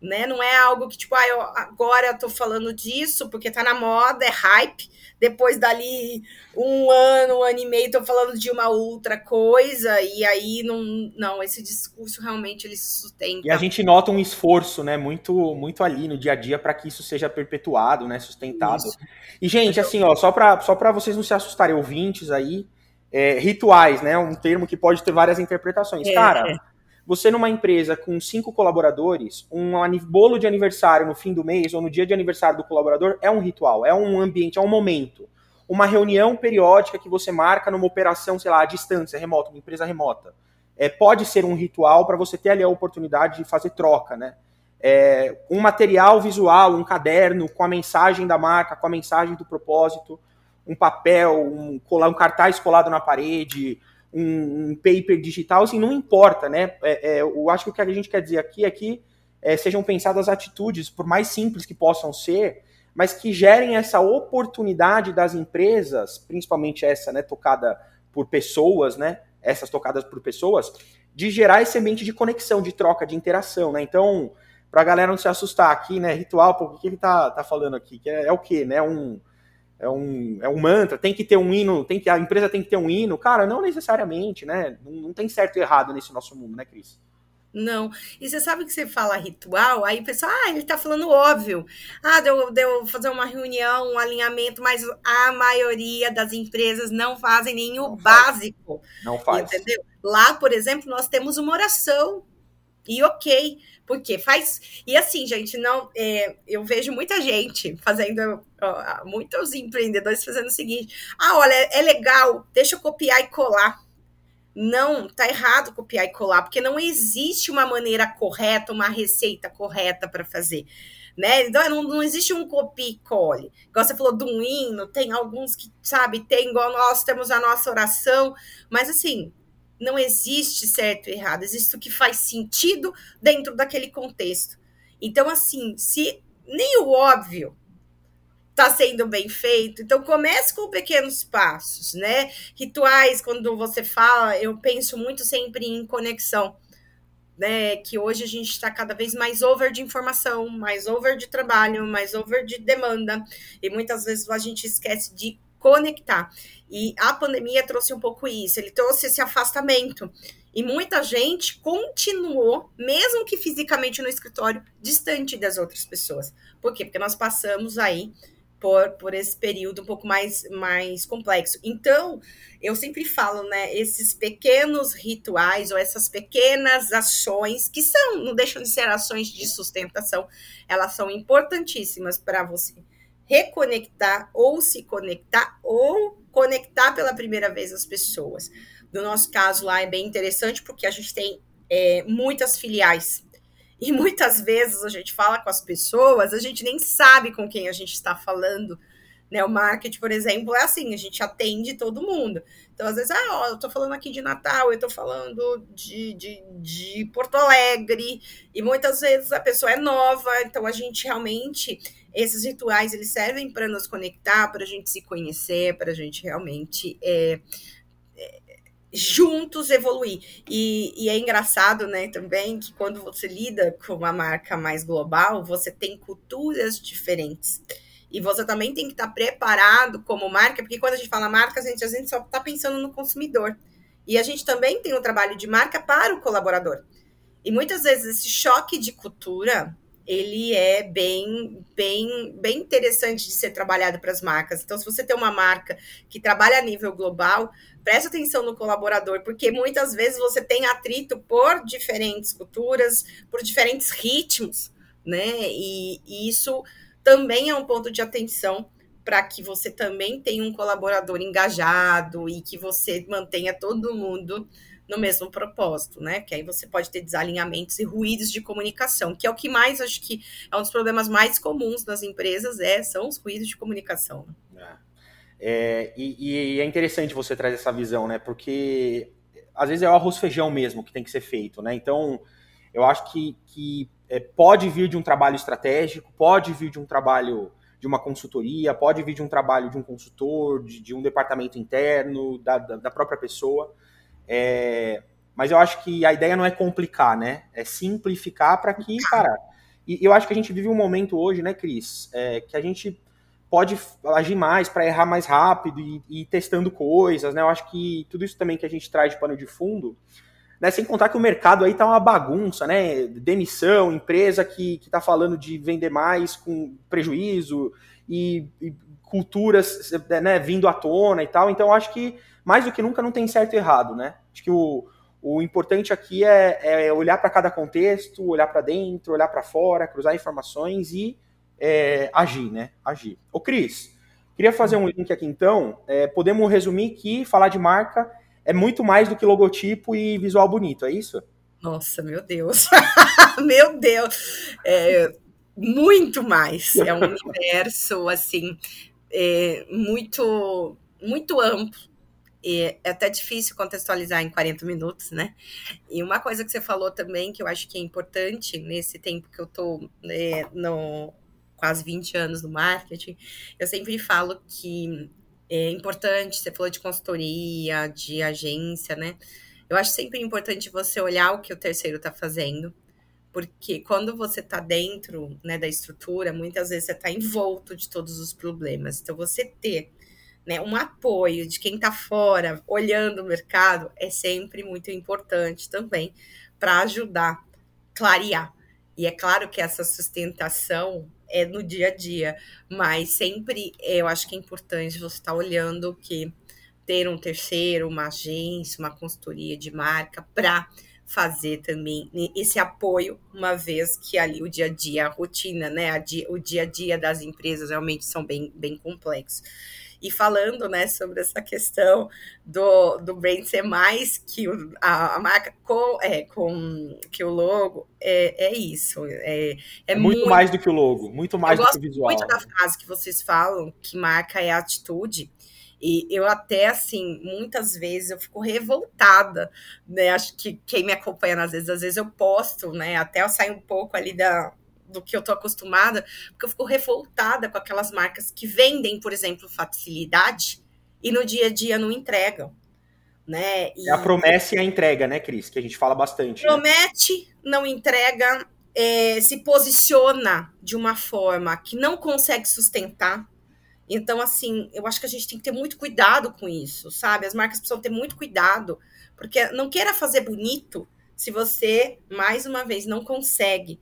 Né? Não é algo que, tipo, ah, eu, agora eu tô falando disso porque tá na moda, é hype. Depois dali um ano, um ano e meio, tô falando de uma outra coisa, e aí não, não, esse discurso realmente ele se sustenta. E a gente nota um esforço, né, muito, muito ali no dia a dia para que isso seja perpetuado, né, sustentado. Isso. E, gente, assim, ó, só para só vocês não se assustarem, ouvintes aí, é, rituais, né, um termo que pode ter várias interpretações. É, Cara. Você numa empresa com cinco colaboradores, um bolo de aniversário no fim do mês ou no dia de aniversário do colaborador é um ritual, é um ambiente, é um momento. Uma reunião periódica que você marca numa operação, sei lá, à distância, remota, uma empresa remota. É, pode ser um ritual para você ter ali a oportunidade de fazer troca, né? É, um material visual, um caderno com a mensagem da marca, com a mensagem do propósito, um papel, um, um cartaz colado na parede, um, um paper digital, assim, não importa, né? É, é, eu acho que o que a gente quer dizer aqui é que é, sejam pensadas atitudes, por mais simples que possam ser, mas que gerem essa oportunidade das empresas, principalmente essa, né, tocada por pessoas, né? Essas tocadas por pessoas, de gerar esse ambiente de conexão, de troca, de interação, né? Então, para a galera não se assustar aqui, né? Ritual, o que ele tá, tá falando aqui? Que é, é o quê, né? Um, é um, é um mantra, tem que ter um hino, tem que a empresa tem que ter um hino. Cara, não necessariamente, né? Não, não tem certo e errado nesse nosso mundo, né, Cris? Não. E você sabe que você fala ritual, aí o pessoal, ah, ele tá falando óbvio. Ah, deu, deu fazer uma reunião, um alinhamento, mas a maioria das empresas não fazem nem o não básico. Faz. Não faz. Entendeu? Lá, por exemplo, nós temos uma oração. E ok, porque faz. E assim, gente, não. É, eu vejo muita gente fazendo. Ó, muitos empreendedores fazendo o seguinte: ah, olha, é legal, deixa eu copiar e colar. Não, tá errado copiar e colar, porque não existe uma maneira correta, uma receita correta para fazer. Né? Então, não, não existe um copia e cole. Igual você falou do hino, tem alguns que, sabe, tem igual nós temos a nossa oração, mas assim, não existe certo e errado, existe o que faz sentido dentro daquele contexto. Então, assim, se nem o óbvio está sendo bem feito, então comece com pequenos passos, né? Rituais, quando você fala, eu penso muito sempre em conexão. Né, que hoje a gente está cada vez mais over de informação, mais over de trabalho, mais over de demanda, e muitas vezes a gente esquece de conectar. E a pandemia trouxe um pouco isso, ele trouxe esse afastamento. E muita gente continuou, mesmo que fisicamente no escritório, distante das outras pessoas. Por quê? Porque nós passamos aí por, por esse período um pouco mais, mais complexo. Então, eu sempre falo, né, esses pequenos rituais ou essas pequenas ações, que são, não deixam de ser ações de sustentação, elas são importantíssimas para você reconectar ou se conectar ou conectar pela primeira vez as pessoas. No nosso caso lá é bem interessante porque a gente tem é, muitas filiais e muitas vezes a gente fala com as pessoas, a gente nem sabe com quem a gente está falando. Né, o marketing, por exemplo, é assim, a gente atende todo mundo. Então, às vezes, ah, ó, eu tô falando aqui de Natal, eu tô falando de, de, de Porto Alegre, e muitas vezes a pessoa é nova, então a gente realmente esses rituais eles servem para nos conectar, para a gente se conhecer, para a gente realmente é, juntos evoluir. E, e, é engraçado, né, também que quando você lida com uma marca mais global, você tem culturas diferentes. E você também tem que estar preparado como marca, porque quando a gente fala marca, a gente, a gente só está pensando no consumidor. E a gente também tem um trabalho de marca para o colaborador. E muitas vezes esse choque de cultura ele é bem, bem, bem interessante de ser trabalhado para as marcas. Então, se você tem uma marca que trabalha a nível global, preste atenção no colaborador, porque muitas vezes você tem atrito por diferentes culturas, por diferentes ritmos, né? E, e isso também é um ponto de atenção para que você também tenha um colaborador engajado e que você mantenha todo mundo no mesmo propósito, né? Que aí você pode ter desalinhamentos e ruídos de comunicação, que é o que mais acho que é um dos problemas mais comuns nas empresas, é, são os ruídos de comunicação. É. É, e, e, é interessante você trazer essa visão, né? Porque às vezes é o arroz feijão mesmo que tem que ser feito, né? Então, eu acho que, que é, pode vir de um trabalho estratégico, pode vir de um trabalho de uma consultoria, pode vir de um trabalho de um consultor, de, de um departamento interno, da, da, da própria pessoa. É, mas eu acho que a ideia não é complicar, né? É simplificar para que, cara. E eu acho que a gente vive um momento hoje, né, Cris, é, que a gente pode agir mais para errar mais rápido e, e ir testando coisas, né? Eu acho que tudo isso também que a gente traz de pano de fundo, né? Sem contar que o mercado aí tá uma bagunça, né? Demissão, empresa que, que tá falando de vender mais com prejuízo e, e culturas né, vindo à tona e tal. Então, eu acho que mais do que nunca não tem certo e errado, né? Acho que o, o importante aqui é, é olhar para cada contexto, olhar para dentro, olhar para fora, cruzar informações e é, agir, né? Agir. Ô, Cris, queria fazer um link aqui então. É, podemos resumir que falar de marca é muito mais do que logotipo e visual bonito, é isso? Nossa, meu Deus. meu Deus. É, muito mais. É um universo, assim, é, muito, muito amplo. É até difícil contextualizar em 40 minutos, né? E uma coisa que você falou também, que eu acho que é importante nesse tempo que eu tô é, no, quase 20 anos no marketing, eu sempre falo que é importante, você falou de consultoria, de agência, né? Eu acho sempre importante você olhar o que o terceiro está fazendo, porque quando você está dentro né, da estrutura, muitas vezes você está envolto de todos os problemas. Então, você ter né, um apoio de quem está fora, olhando o mercado, é sempre muito importante também para ajudar, clarear. E é claro que essa sustentação é no dia a dia, mas sempre eu acho que é importante você estar tá olhando que ter um terceiro, uma agência, uma consultoria de marca para fazer também esse apoio, uma vez que ali o dia a dia, a rotina, né, a dia, o dia a dia das empresas realmente são bem, bem complexos. E falando, né, sobre essa questão do, do brand ser mais que o, a, a, marca com, é, com que o logo, é, é isso. É, é, é muito, muito, mais do que o logo, muito mais do que o visual. muito da frase que vocês falam, que marca é atitude. E eu até, assim, muitas vezes eu fico revoltada, né? Acho que quem me acompanha, às vezes, às vezes eu posto, né? Até eu sair um pouco ali da, do que eu tô acostumada, porque eu fico revoltada com aquelas marcas que vendem, por exemplo, facilidade e no dia a dia não entregam. Né? E... É a promessa e a entrega, né, Cris? Que a gente fala bastante. Né? Promete, né? não entrega, é, se posiciona de uma forma que não consegue sustentar. Então, assim, eu acho que a gente tem que ter muito cuidado com isso, sabe? As marcas precisam ter muito cuidado, porque não queira fazer bonito se você, mais uma vez, não consegue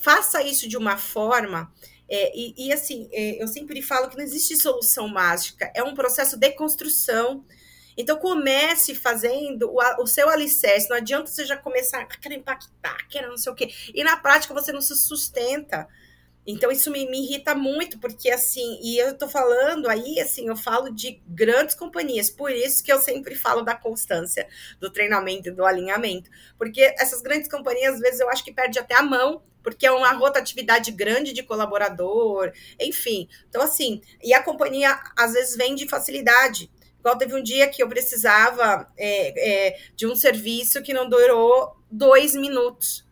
faça isso de uma forma. É, e, e, assim, é, eu sempre falo que não existe solução mágica, é um processo de construção. Então, comece fazendo o, o seu alicerce. Não adianta você já começar, ah, querer impactar, querer não sei o quê. E na prática você não se sustenta. Então, isso me, me, irrita muito, porque assim, e eu tô falando aí, assim, eu falo de grandes companhias, por isso que eu sempre falo da constância do treinamento e do alinhamento. Porque essas grandes companhias, às vezes, eu acho que perde até a mão, porque é uma rotatividade grande de colaborador, enfim. Então, assim, e a companhia às vezes vem de facilidade. Igual teve um dia que eu precisava é, é, de um serviço que não durou dois minutos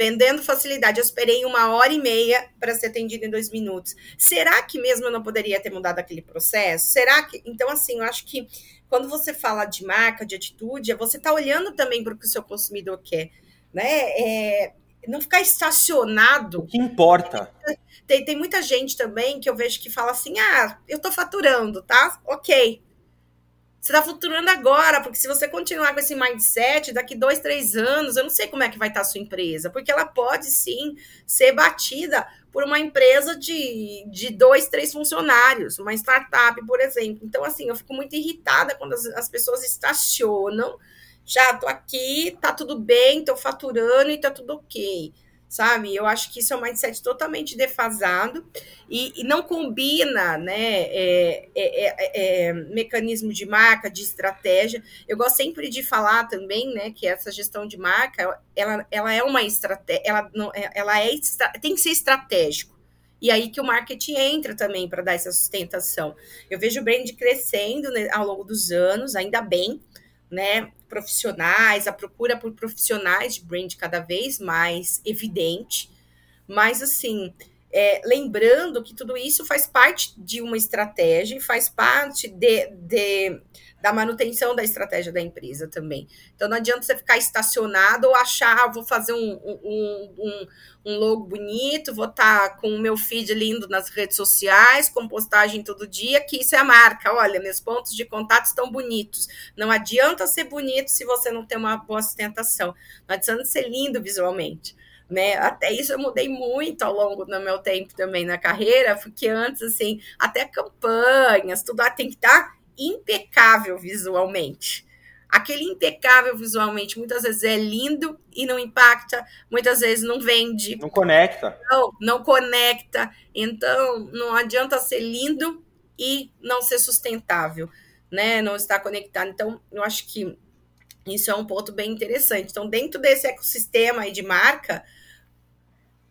vendendo facilidade. Eu esperei uma hora e meia para ser atendido em dois minutos. Será que mesmo eu não poderia ter mudado aquele processo? Será que. Então, assim, eu acho que quando você fala de marca, de atitude, você está olhando também para o que o seu consumidor quer. Né? É, não ficar estacionado. O que importa? Tem, tem muita gente também que eu vejo que fala assim: ah, eu estou faturando, tá? Ok. Você está futurando agora, porque se você continuar com esse mindset, daqui dois, três anos, eu não sei como é que vai estar tá a sua empresa, porque ela pode sim ser batida por uma empresa de, de dois, três funcionários, uma startup, por exemplo. Então, assim, eu fico muito irritada quando as, as pessoas estacionam. Já tô aqui, tá tudo bem, tô faturando e tá tudo ok sabe? Eu acho que isso é um mindset totalmente defasado e, e não combina, né? É, é, é, é, mecanismo de marca, de estratégia. Eu gosto sempre de falar também, né, que essa gestão de marca, ela, ela é uma estratégia, ela, não, é, ela é, tem que ser estratégico. E aí que o marketing entra também para dar essa sustentação. Eu vejo o brand crescendo né, ao longo dos anos, ainda bem, né? Profissionais, a procura por profissionais de brand cada vez mais evidente. Mas, assim, é, lembrando que tudo isso faz parte de uma estratégia, faz parte de, de, da manutenção da estratégia da empresa também. Então não adianta você ficar estacionado ou achar, ah, vou fazer um, um, um, um logo bonito, vou estar tá com o meu feed lindo nas redes sociais, com postagem todo dia, que isso é a marca. Olha, meus pontos de contato estão bonitos. Não adianta ser bonito se você não tem uma boa sustentação. Não adianta ser lindo visualmente né? Até isso eu mudei muito ao longo do meu tempo também na carreira, porque antes, assim, até campanhas, tudo lá tem que estar impecável visualmente. Aquele impecável visualmente muitas vezes é lindo e não impacta, muitas vezes não vende. Não conecta. Não, não conecta. Então, não adianta ser lindo e não ser sustentável, né? Não estar conectado. Então, eu acho que isso é um ponto bem interessante. Então, dentro desse ecossistema aí de marca,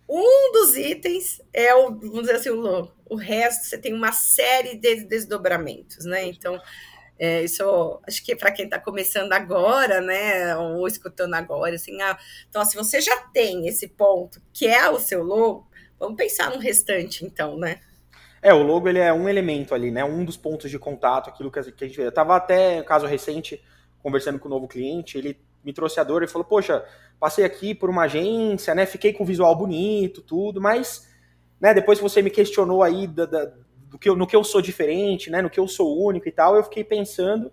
um dos itens é o, vamos dizer assim, o, o resto você tem uma série de desdobramentos, né? Então, é, isso acho que para quem está começando agora, né, ou escutando agora, assim, ah, então se você já tem esse ponto que é o seu logo, vamos pensar no restante, então, né? É, o logo ele é um elemento ali, né? Um dos pontos de contato, aquilo que a gente vê. Eu tava até, um caso recente, conversando com um novo cliente, ele me trouxe a dor e falou, poxa, passei aqui por uma agência, né? Fiquei com o visual bonito, tudo, mas né, depois você me questionou aí da, da, do que eu, no que eu sou diferente, né? No que eu sou único e tal, eu fiquei pensando.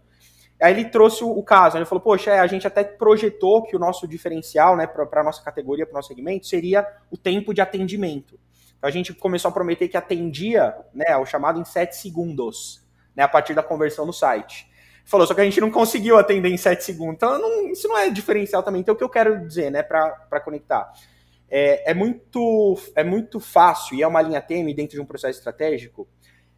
Aí ele trouxe o, caso, né, ele falou, poxa, é, a gente até projetou que o nosso diferencial, né, para a nossa categoria, para o nosso segmento, seria o tempo de atendimento. Então a gente começou a prometer que atendia, né, o chamado em 7 segundos, né, a partir da conversão no site falou, só que a gente não conseguiu atender em 7 segundos. Então, não, isso não é diferencial também. Então, o que eu quero dizer, né, para conectar? É, é, muito, é muito fácil, e é uma linha tênue dentro de um processo estratégico,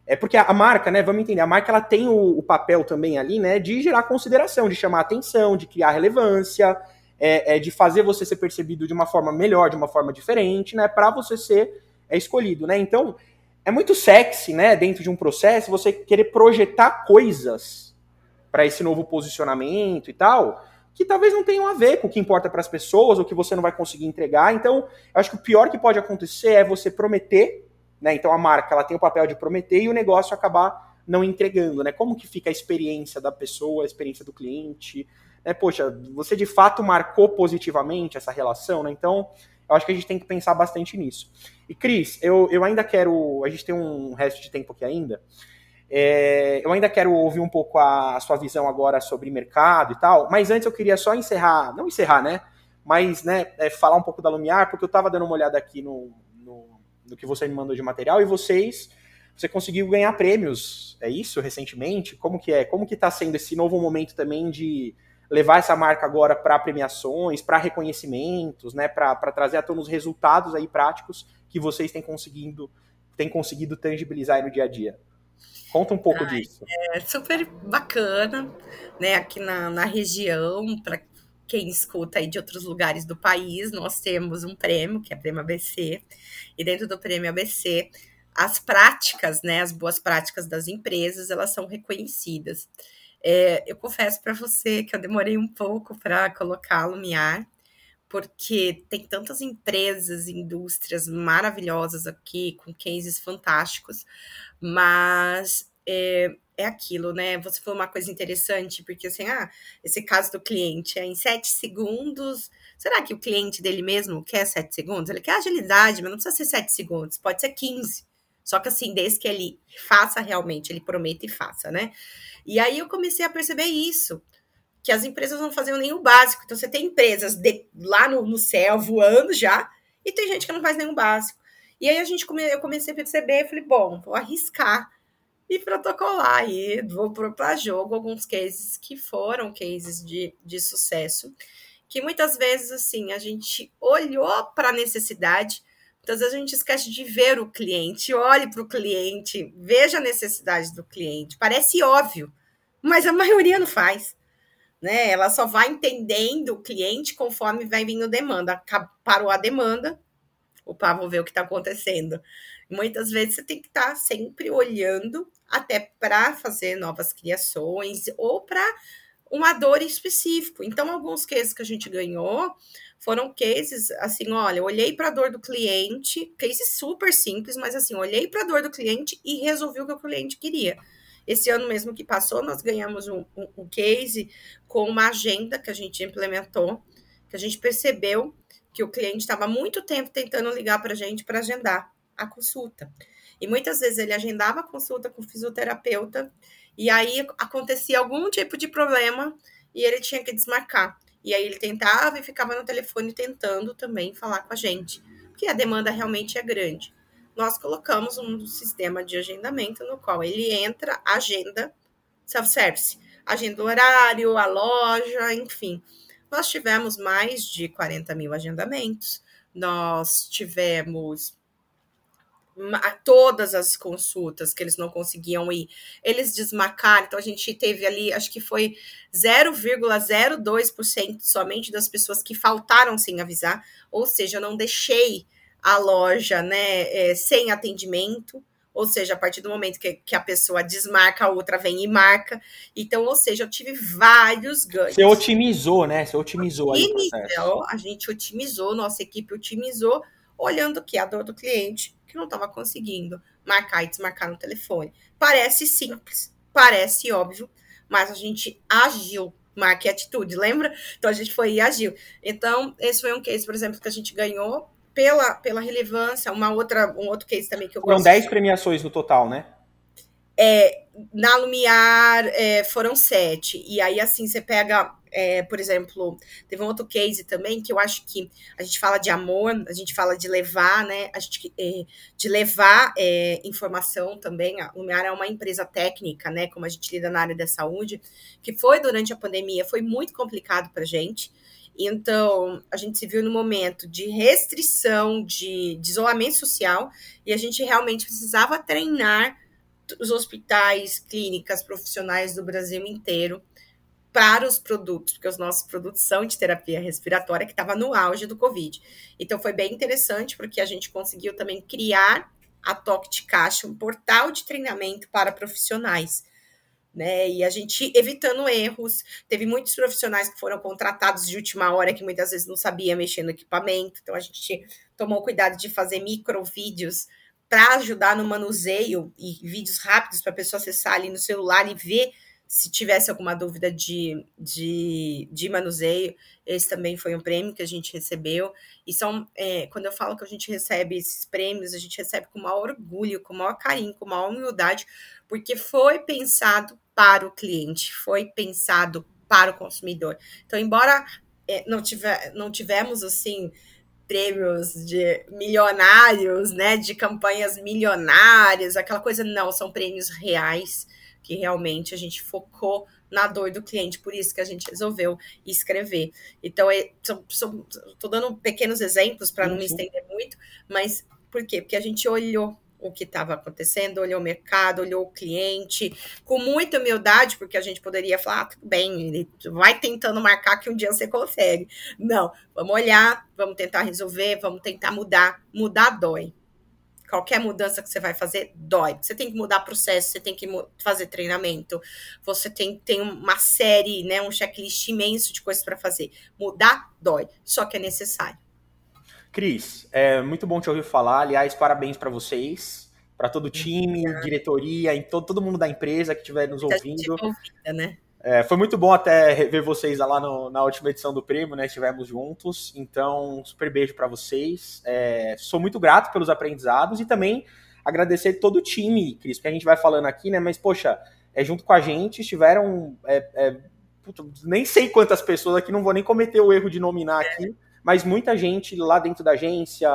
é porque a, marca, né, vamos entender, a marca ela tem o, o, papel também ali, né, de gerar consideração, de chamar atenção, de criar relevância, é, é de fazer você ser percebido de uma forma melhor, de uma forma diferente, né, para você ser é, escolhido, né. Então, é muito sexy, né, dentro de um processo, você querer projetar coisas para esse novo posicionamento e tal, que talvez não tenham a ver com o que importa para as pessoas ou que você não vai conseguir entregar. Então, acho que o pior que pode acontecer é você prometer, né? Então a marca ela tem o papel de prometer e o negócio acabar não entregando, né? Como que fica a experiência da pessoa, a experiência do cliente, né? Poxa, você de fato marcou positivamente essa relação, né? Então, eu acho que a gente tem que pensar bastante nisso. E Cris, eu, eu ainda quero, a gente tem um resto de tempo aqui ainda. É, eu ainda quero ouvir um pouco a, a, sua visão agora sobre mercado e tal, mas antes eu queria só encerrar, não encerrar, né? Mas né, é, falar um pouco da Lumiar, porque eu estava dando uma olhada aqui no, no, no, que você me mandou de material e vocês, você conseguiu ganhar prêmios, é isso, recentemente? Como que é? Como que está sendo esse novo momento também de levar essa marca agora para premiações, para reconhecimentos, né? Para trazer a tona os resultados aí práticos que vocês têm têm conseguido tangibilizar no dia a dia? Conta um pouco disso. É super bacana, né? Aqui na, na região, para quem escuta aí de outros lugares do país, nós temos um prêmio, que é o Prêmio ABC, e dentro do Prêmio ABC, as práticas, né, as boas práticas das empresas, elas são reconhecidas. É, eu confesso para você que eu demorei um pouco para colocar a Lumiar, porque tem tantas empresas, indústrias maravilhosas aqui, com cases fantásticos, mas é, é aquilo, né? Você falou uma coisa interessante, porque assim, ah, esse caso do cliente é em sete segundos. Será que o cliente dele mesmo quer sete segundos? Ele quer agilidade, mas não precisa ser sete segundos, pode ser 15. Só que assim, desde que ele faça realmente, ele prometa e faça, né? E aí eu comecei a perceber isso, que as empresas não faziam nem o básico. Então você tem empresas de, lá no, no céu voando já, e tem gente que não faz nenhum básico. E aí a gente come, eu comecei a perceber, falei, bom, vou arriscar e protocolar e vou para jogo alguns cases que foram cases de, de sucesso, que muitas vezes assim a gente olhou para a necessidade, muitas vezes a gente esquece de ver o cliente, olhe para o cliente, veja a necessidade do cliente. Parece óbvio, mas a maioria não faz. Né? Ela só vai entendendo o cliente conforme vai vindo demanda. Parou a demanda, opa, vou ver o que está acontecendo. Muitas vezes você tem que estar tá sempre olhando, até para fazer novas criações ou para uma dor específica. Então, alguns cases que a gente ganhou foram cases assim, olha, olhei para a dor do cliente, case super simples, mas assim, olhei para a dor do cliente e resolvi o que o cliente queria. Esse ano mesmo que passou, nós ganhamos um, um, um case com uma agenda que a gente implementou, que a gente percebeu que o cliente estava muito tempo tentando ligar para a gente para agendar a consulta. E muitas vezes ele agendava a consulta com o fisioterapeuta e aí acontecia algum tipo de problema e ele tinha que desmarcar. E aí ele tentava e ficava no telefone tentando também falar com a gente, porque a demanda realmente é grande. Nós colocamos um sistema de agendamento no qual ele entra, agenda, self-service, agenda o horário, a loja, enfim. Nós tivemos mais de 40 mil agendamentos, nós tivemos todas as consultas que eles não conseguiam ir, eles desmarcaram. Então a gente teve ali, acho que foi 0,02% somente das pessoas que faltaram sem avisar, ou seja, eu não deixei a loja né, é, sem atendimento. Ou seja, a partir do momento que, que a pessoa desmarca, a outra vem e marca. Então, ou seja, eu tive vários ganhos. Você otimizou, né? Você otimizou aí o A gente otimizou, nossa equipe otimizou, olhando que a dor do cliente que não estava conseguindo marcar e desmarcar no telefone. Parece simples, parece óbvio, mas a gente agiu, marque atitude, lembra? Então a gente foi e agiu. Então, esse foi um case, por exemplo, que a gente ganhou pela, pela relevância, uma outra, um outro case também que eu Foram gosto. Foram 10 premiações no total, né? É, na Lumiar é, foram sete. E aí, assim, você pega é, por exemplo, teve um outro case também que eu acho que a gente fala de amor, a gente fala de levar, né? A gente é, de levar é, informação também. A Lumiar é uma empresa técnica, né? Como a gente lida na área da saúde, que foi durante a pandemia, foi muito complicado para gente. Então, a gente se viu no momento de restrição, de, de isolamento social, e a gente realmente precisava treinar os hospitais, clínicas, profissionais do Brasil inteiro para os produtos, porque os nossos produtos são de terapia respiratória, que estava no auge do Covid. Então foi bem interessante, porque a gente conseguiu também criar a Toque de Caixa, um portal de treinamento para profissionais. Né? E a gente evitando erros. Teve muitos profissionais que foram contratados de última hora, que muitas vezes não sabia mexer no equipamento. Então a gente tomou cuidado de fazer micro vídeos para ajudar no manuseio e vídeos rápidos para a pessoa acessar ali no celular e ver se tivesse alguma dúvida de, de, de, manuseio, esse também foi um prêmio que a gente recebeu. E são, é, quando eu falo que a gente recebe esses prêmios, a gente recebe com maior orgulho, com maior carinho, com maior humildade, porque foi pensado para o cliente, foi pensado para o consumidor. Então, embora é, não, tiver, não tivemos assim prêmios de milionários, né, de campanhas milionárias, aquela coisa, não, são prêmios reais que realmente a gente focou na dor do cliente, por isso que a gente resolveu escrever. Então, estou dando pequenos exemplos para não me estender muito, mas por quê? Porque a gente olhou o que estava acontecendo, olhou o mercado, olhou o cliente, com muita humildade, porque a gente poderia falar, ah, tudo bem, vai tentando marcar que um dia você consegue. Não, vamos olhar, vamos tentar resolver, vamos tentar mudar. Mudar dói qualquer mudança que você vai fazer dói. Você tem que mudar processo, você tem que fazer treinamento, você tem, tem uma série, né, um checklist imenso de coisas para fazer. Mudar dói, só que é necessário. Cris, é muito bom te ouvir falar. Aliás, parabéns para vocês, para todo o time, diretoria, em todo, todo mundo da empresa que estiver nos ouvindo. Ouvida, né? É, foi muito bom até ver vocês lá no, na última edição do prêmio, né? Estivemos juntos. Então, super beijo para vocês. É, sou muito grato pelos aprendizados e também agradecer todo o time, Cris, porque a gente vai falando aqui, né? Mas, poxa, é, junto com a gente estiveram. É, é nem sei quantas pessoas aqui, não vou nem cometer o erro de nominar aqui, mas muita gente lá dentro da agência,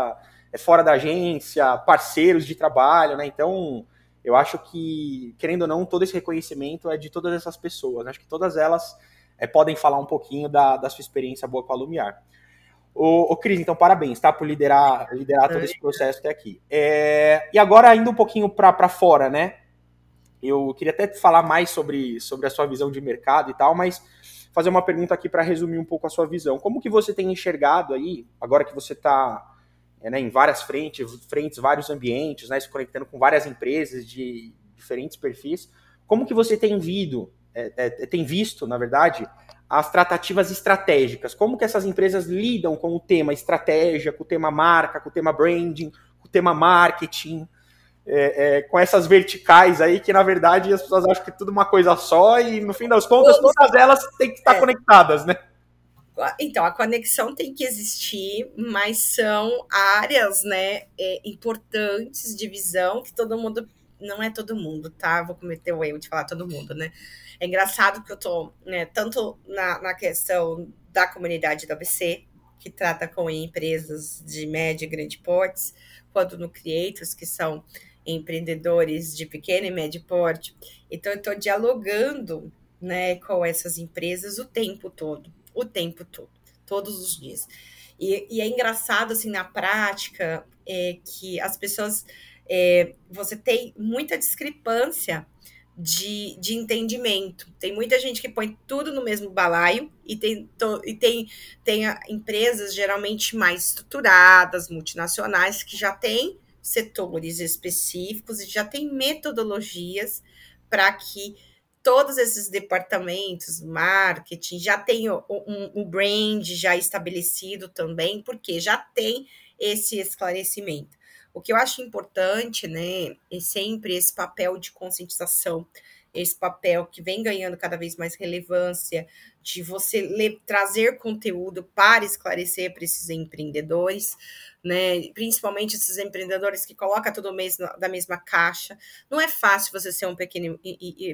é, fora da agência, parceiros de trabalho, né? Então eu acho que, querendo ou não, todo esse reconhecimento é de todas essas pessoas. Acho que todas elas é, podem falar um pouquinho da, da sua experiência boa com a Lumiar. Ô, ô Cris, então parabéns, tá? Por liderar, liderar todo esse processo até aqui. É, e agora, indo um pouquinho para fora, né? Eu queria até falar mais sobre, sobre a sua visão de mercado e tal, mas fazer uma pergunta aqui para resumir um pouco a sua visão. Como que você tem enxergado aí, agora que você está é, né, em várias frentes, frentes, vários ambientes, né, se conectando com várias empresas de diferentes perfis. Como que você tem vindo, é, é, tem visto, na verdade, as tratativas estratégicas. Como que essas empresas lidam com o tema estratégia, com o tema marca, com o tema branding, com o tema marketing, é, é, com essas verticais aí, que na verdade as pessoas acham que é tudo uma coisa só e no fim das contas todas elas têm que estar é. conectadas, né? Então, a conexão tem que existir, mas são áreas, né, é, importantes de visão que todo mundo, não é todo mundo, tá? Vou cometer o erro de falar todo mundo, né? É engraçado que eu tô, né, tanto na, na questão da comunidade da ABC, que trata com empresas de média e grande portes, quanto no Creators, que são empreendedores de pequeno e médio porte. Então, eu estou dialogando né, com essas empresas o tempo todo o tempo todo, todos os dias. E, e é engraçado, assim, na prática, é, que as pessoas. É, você tem muita discrepância de, de entendimento. Tem muita gente que põe tudo no mesmo balaio e tem, to, e tem, tem empresas geralmente mais estruturadas, multinacionais, que já têm setores específicos e já têm metodologias para que todos esses departamentos, marketing, já tem o, um brand já estabelecido também, porque já tem esse esclarecimento. O que eu acho importante, né, é sempre esse papel de conscientização, esse papel que vem ganhando cada vez mais relevância, de você ler, trazer conteúdo para esclarecer para esses empreendedores, né? Principalmente esses empreendedores que colocam mês da mesma caixa. Não é fácil você ser um pequeno,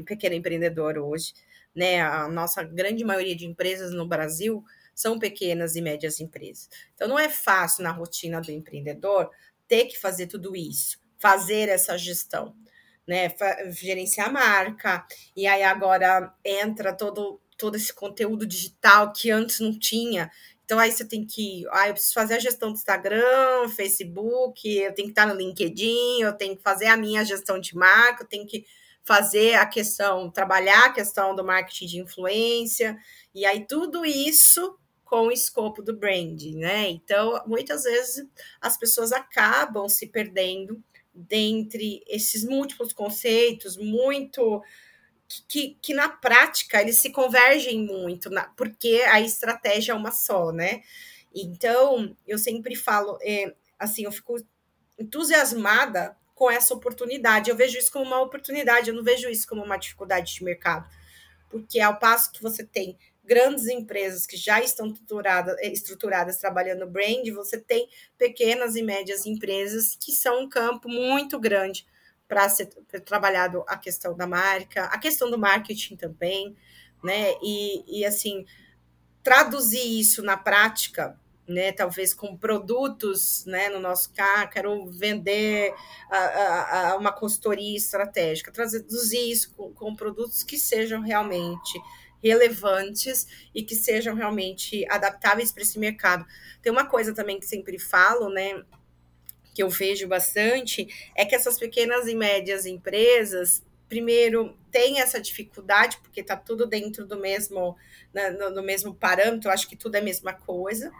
pequeno empreendedor hoje, né? A nossa grande maioria de empresas no Brasil são pequenas e médias empresas. Então não é fácil na rotina do empreendedor ter que fazer tudo isso, fazer essa gestão, né? Gerenciar a marca, e aí agora entra todo todo esse conteúdo digital que antes não tinha. Então aí você tem que, ah, eu preciso fazer a gestão do Instagram, Facebook, eu tenho que estar no LinkedIn, eu tenho que fazer a minha gestão de marca, eu tenho que fazer a questão, trabalhar a questão do marketing de influência, e aí tudo isso com o escopo do branding, né? Então, muitas vezes as pessoas acabam se perdendo dentre esses múltiplos conceitos, muito que, que na prática eles se convergem muito, na, porque a estratégia é uma só, né? Então, eu sempre falo, é, assim, eu fico entusiasmada com essa oportunidade. Eu vejo isso como uma oportunidade, eu não vejo isso como uma dificuldade de mercado. Porque ao passo que você tem grandes empresas que já estão estruturadas, estruturadas trabalhando brand, você tem pequenas e médias empresas que são um campo muito grande para ser trabalhado a questão da marca, a questão do marketing também, né? E, e assim, traduzir isso na prática, né? Talvez com produtos, né? No nosso caso, quero vender a, a, a uma consultoria estratégica, traduzir isso com, com produtos que sejam realmente relevantes e que sejam realmente adaptáveis para esse mercado. Tem uma coisa também que sempre falo, né? que eu vejo bastante é que essas pequenas e médias empresas, primeiro, têm essa dificuldade, porque está tudo dentro do mesmo, né, no, no, mesmo parâmetro, acho que tudo é a mesma coisa,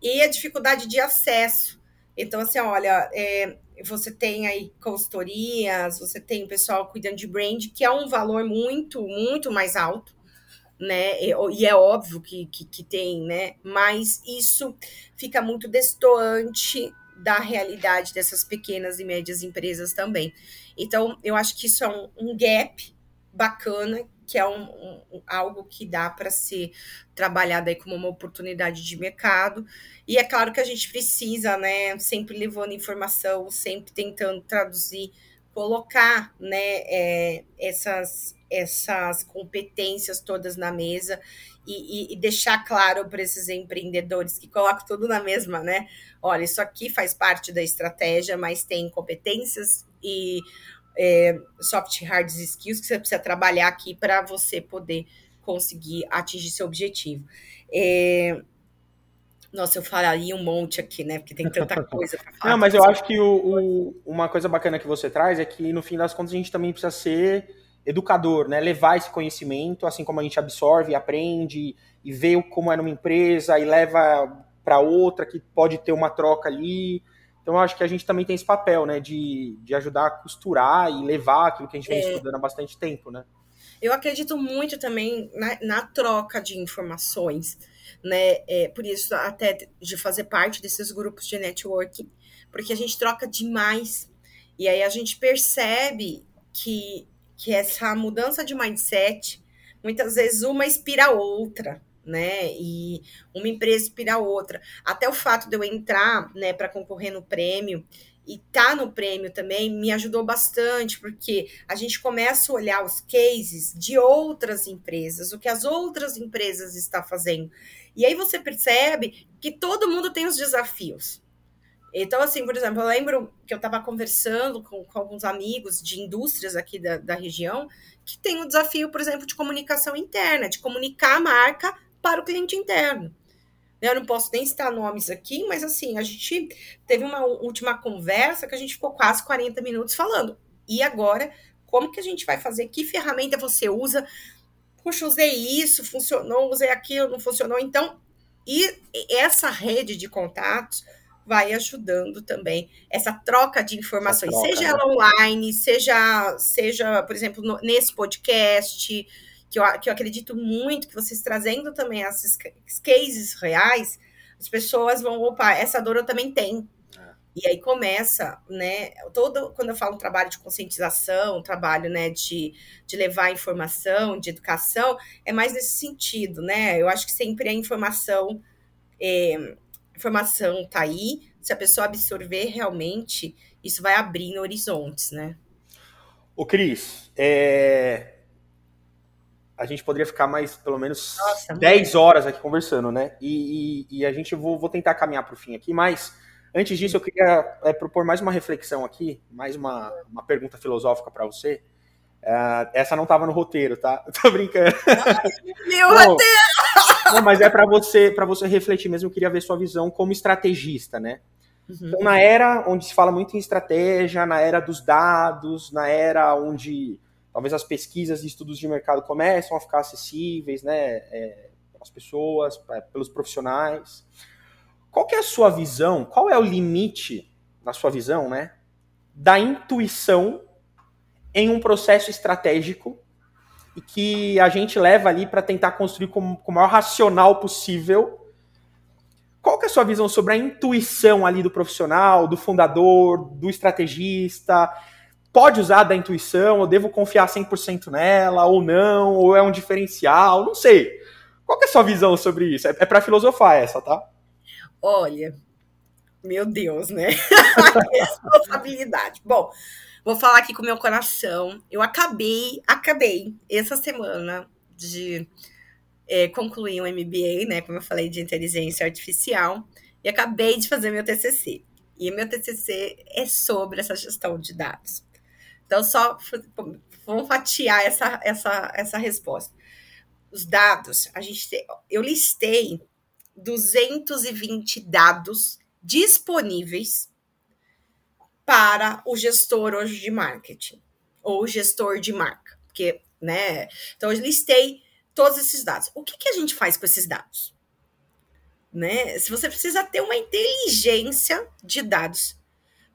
e a dificuldade de acesso. Então, assim, olha, é, você tem aí consultorias, você tem pessoal cuidando de brand, que é um valor muito, muito mais alto, né? E é óbvio que, que, que, tem, né? Mas isso fica muito destoante da realidade dessas pequenas e médias empresas também. Então, eu acho que isso é um, um gap bacana, que é um, um, algo que dá para ser trabalhado aí como uma oportunidade de mercado. E é claro que a gente precisa, né, sempre levando informação, sempre tentando traduzir, colocar, né, é, essas, essas competências todas na mesa e, e, e deixar claro para esses empreendedores que colocam tudo na mesma, né? Olha, isso aqui faz parte da estratégia, mas tem competências e é, soft hard skills que você precisa trabalhar aqui para você poder conseguir atingir seu objetivo. É, nossa, eu falaria um monte aqui, né? Porque tem tanta coisa para falar. Não, mas eu acho que o, o, uma coisa bacana que você traz é que, no fim das contas, a gente também precisa ser educador, né? Levar esse conhecimento, assim como a gente absorve, aprende e vê como é numa empresa e leva para outra que pode ter uma troca ali. Então eu acho que a gente também tem esse papel, né, de, de ajudar a costurar e levar aquilo que a gente vem é. estudando há bastante tempo, né? Eu acredito muito também na, na troca de informações, né? É, por isso, até de fazer parte desses grupos de networking, porque a gente troca demais. E aí a gente percebe que, que essa mudança de mindset, muitas vezes uma inspira a outra, né? E uma empresa inspira a outra. Até o fato de eu entrar, né, para concorrer no prêmio, e tá no prêmio também me ajudou bastante, porque a gente começa a olhar os cases de outras empresas, o que as outras empresas estão fazendo. E aí você percebe que todo mundo tem os desafios. Então, assim, por exemplo, eu lembro que eu estava conversando com, com, alguns amigos de indústrias aqui da, da região que tem o desafio, por exemplo, de comunicação interna, de comunicar a marca para o cliente interno. Eu não posso nem citar nomes aqui, mas assim, a gente teve uma última conversa que a gente ficou quase 40 minutos falando. E agora, como que a gente vai fazer? Que ferramenta você usa? Puxa, usei isso, funcionou, usei aquilo, não funcionou. Então, e essa rede de contatos vai ajudando também essa troca de informações, troca, seja né? ela online, seja, seja, por exemplo, no, nesse podcast, que eu, que eu acredito muito que vocês trazendo também esses cases reais, as pessoas vão, opa, essa dor eu também tenho. É. E aí começa, né, todo, quando eu falo trabalho de conscientização, trabalho, né, de, de levar informação, de educação, é mais nesse sentido, né, eu acho que sempre a informação, é, informação tá aí, se a pessoa absorver realmente, isso vai abrindo horizontes, né. O Cris, é, a gente poderia ficar mais, pelo menos, Nossa, 10 horas aqui conversando, né? E, e, e a gente vou, vou tentar caminhar para o fim aqui, mas antes disso eu queria é, propor mais uma reflexão aqui, mais uma, uma pergunta filosófica para você. Uh, essa não estava no roteiro, tá? Tô brincando. Meu não, roteiro! Não, mas é para você, para você refletir mesmo. Eu queria ver sua visão como estrategista, né? Uhum. Então, na era onde se fala muito em estratégia, na era dos dados, na era onde talvez as pesquisas e estudos de mercado começam a ficar acessíveis, né, é, pelas pessoas, pelos profissionais. Qual que é a sua visão? Qual é o limite, na sua visão, né, da intuição em um processo estratégico e que a gente leva ali para tentar construir com, com o maior racional possível qual que é a sua visão sobre a intuição ali do profissional, do fundador, do estrategista? pode usar da intuição, eu devo confiar 100% nela, ou não, ou é um diferencial, não sei. Qual é a sua visão sobre isso? É, é para filosofar essa, tá? Olha, meu Deus, né? Responsabilidade. Bom, vou falar aqui com o meu coração. Eu acabei, acabei essa semana de é, concluir um MBA, né? Como eu falei, de inteligência artificial, e acabei de fazer meu TCC. E meu TCC é sobre essa gestão de dados. Então, só vamos fatiar essa, essa, essa resposta. Os dados, a gente eu listei 220 dados disponíveis para o gestor hoje de marketing ou gestor de marca, porque, né? Então eu listei todos esses dados. O que, que a gente faz com esses dados? Né? Se você precisa ter uma inteligência de dados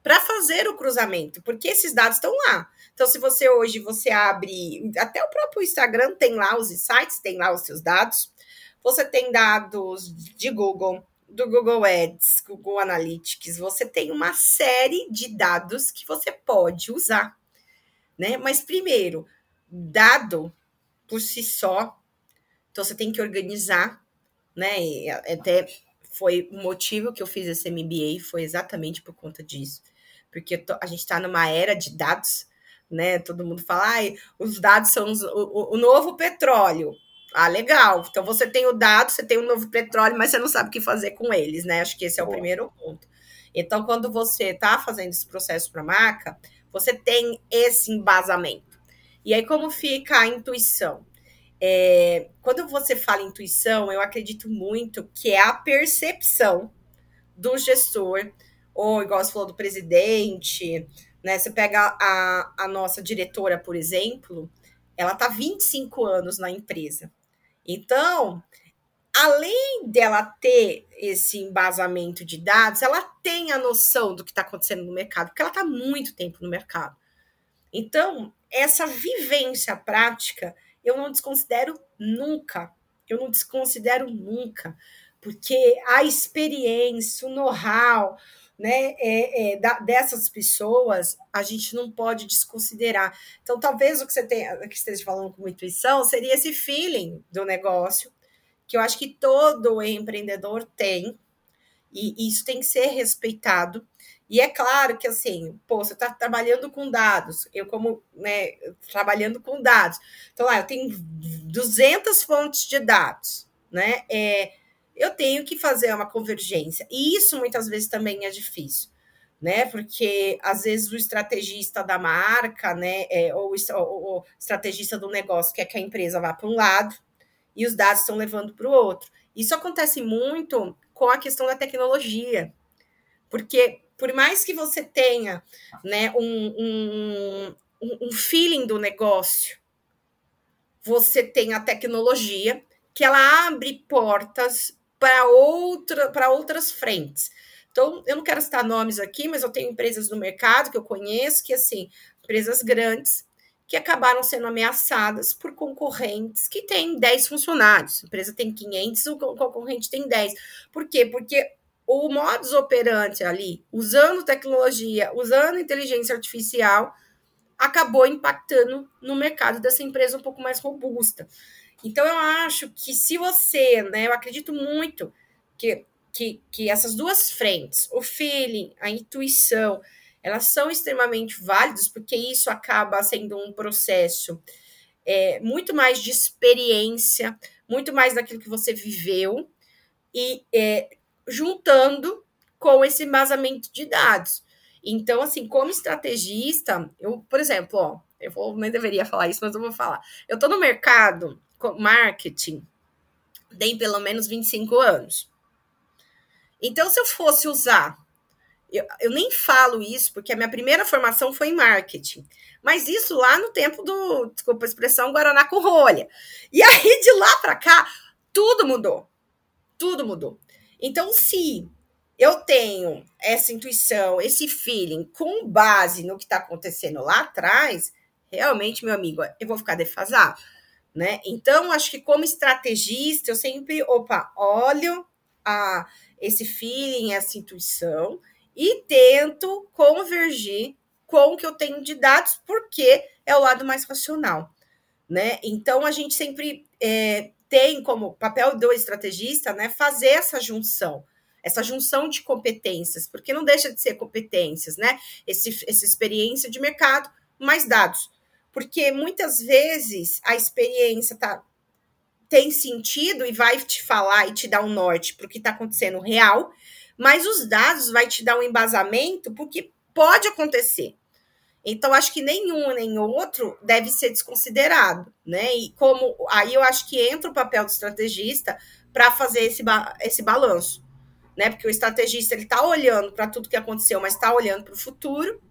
para fazer o cruzamento, porque esses dados estão lá. Então, se você hoje você abre, até o próprio Instagram tem lá os insights, tem lá os seus dados. Você tem dados de Google, do Google Ads, Google Analytics, você tem uma série de dados que você pode usar, né? Mas primeiro, dado por si só, então você tem que organizar, né? E até foi o motivo que eu fiz esse MBA, foi exatamente por conta disso porque a gente está numa era de dados, né? Todo mundo fala, ah, os dados são os, o, o, novo petróleo. Ah, legal. Então você tem o dado, você tem o novo petróleo, mas você não sabe o que fazer com eles, né? Acho que esse é o Boa. primeiro ponto. Então, quando você está fazendo esse processo para a marca, você tem esse embasamento. E aí, como fica a intuição? É, quando você fala intuição, eu acredito muito que é a percepção do gestor ou igual você falou do presidente, né? Você pega a, a nossa diretora, por exemplo, ela tá 25 anos na empresa. Então, além dela ter esse embasamento de dados, ela tem a noção do que está acontecendo no mercado, porque ela está muito tempo no mercado. Então, essa vivência prática eu não desconsidero nunca. Eu não desconsidero nunca, porque a experiência, o know-how, né, é, é, da, dessas pessoas, a gente não pode desconsiderar. Então, talvez o que você tenha, que esteja falando com intuição seria esse feeling do negócio, que eu acho que todo empreendedor tem, e isso tem que ser respeitado. E é claro que, assim, pô, você está trabalhando com dados, eu como, né, trabalhando com dados. Então, lá, eu tenho 200 fontes de dados, né? É, eu tenho que fazer uma convergência. E isso muitas vezes também é difícil, né? Porque às vezes o estrategista da marca, né, é, ou, o, estrategista do negócio quer que a empresa vá para um lado e os dados estão levando para o outro. Isso acontece muito com a questão da tecnologia, porque por mais que você tenha né, um, um, um feeling do negócio, você tem a tecnologia que ela abre portas para outra, para outras frentes. Então, eu não quero citar nomes aqui, mas eu tenho empresas no mercado que eu conheço, que assim, empresas grandes, que acabaram sendo ameaçadas por concorrentes que têm 10 funcionários. A empresa tem 500, o concorrente tem 10. Por quê? Porque o modus operandi ali, usando tecnologia, usando inteligência artificial, acabou impactando no mercado dessa empresa um pouco mais robusta. Então, eu acho que se você, né, eu acredito muito que, que, que essas duas frentes, o feeling, a intuição, elas são extremamente válidas, porque isso acaba sendo um processo é, muito mais de experiência, muito mais daquilo que você viveu, e é, juntando com esse embasamento de dados. Então, assim, como estrategista, eu, por exemplo, ó, eu vou, nem deveria falar isso, mas eu vou falar. Eu estou no mercado marketing tem pelo menos 25 anos. Então, se eu fosse usar, eu, eu nem falo isso porque a minha primeira formação foi em marketing, mas isso lá no tempo do, desculpa a expressão, Guaraná com rolha. E aí, de lá para cá, tudo mudou. Tudo mudou. Então, se eu tenho essa intuição, esse feeling com base no que está acontecendo lá atrás, realmente, meu amigo, eu vou ficar defasado né? Então, acho que como estrategista, eu sempre, opa, olho a esse feeling, essa intuição e tento convergir com o que eu tenho de dados, porque é o lado mais racional, né? Então, a gente sempre é, tem como papel do estrategista, né, fazer essa junção, essa junção de competências, porque não deixa de ser competências, né? Esse, essa experiência de mercado, mais dados porque muitas vezes a experiência tá, tem sentido e vai te falar e te dar um norte para o que está acontecendo real, mas os dados vai te dar um embasamento porque pode acontecer. Então, acho que nenhum nem outro deve ser desconsiderado, né? E como aí eu acho que entra o papel do estrategista para fazer esse, esse balanço, né? Porque o estrategista ele está olhando para tudo que aconteceu, mas está olhando para o futuro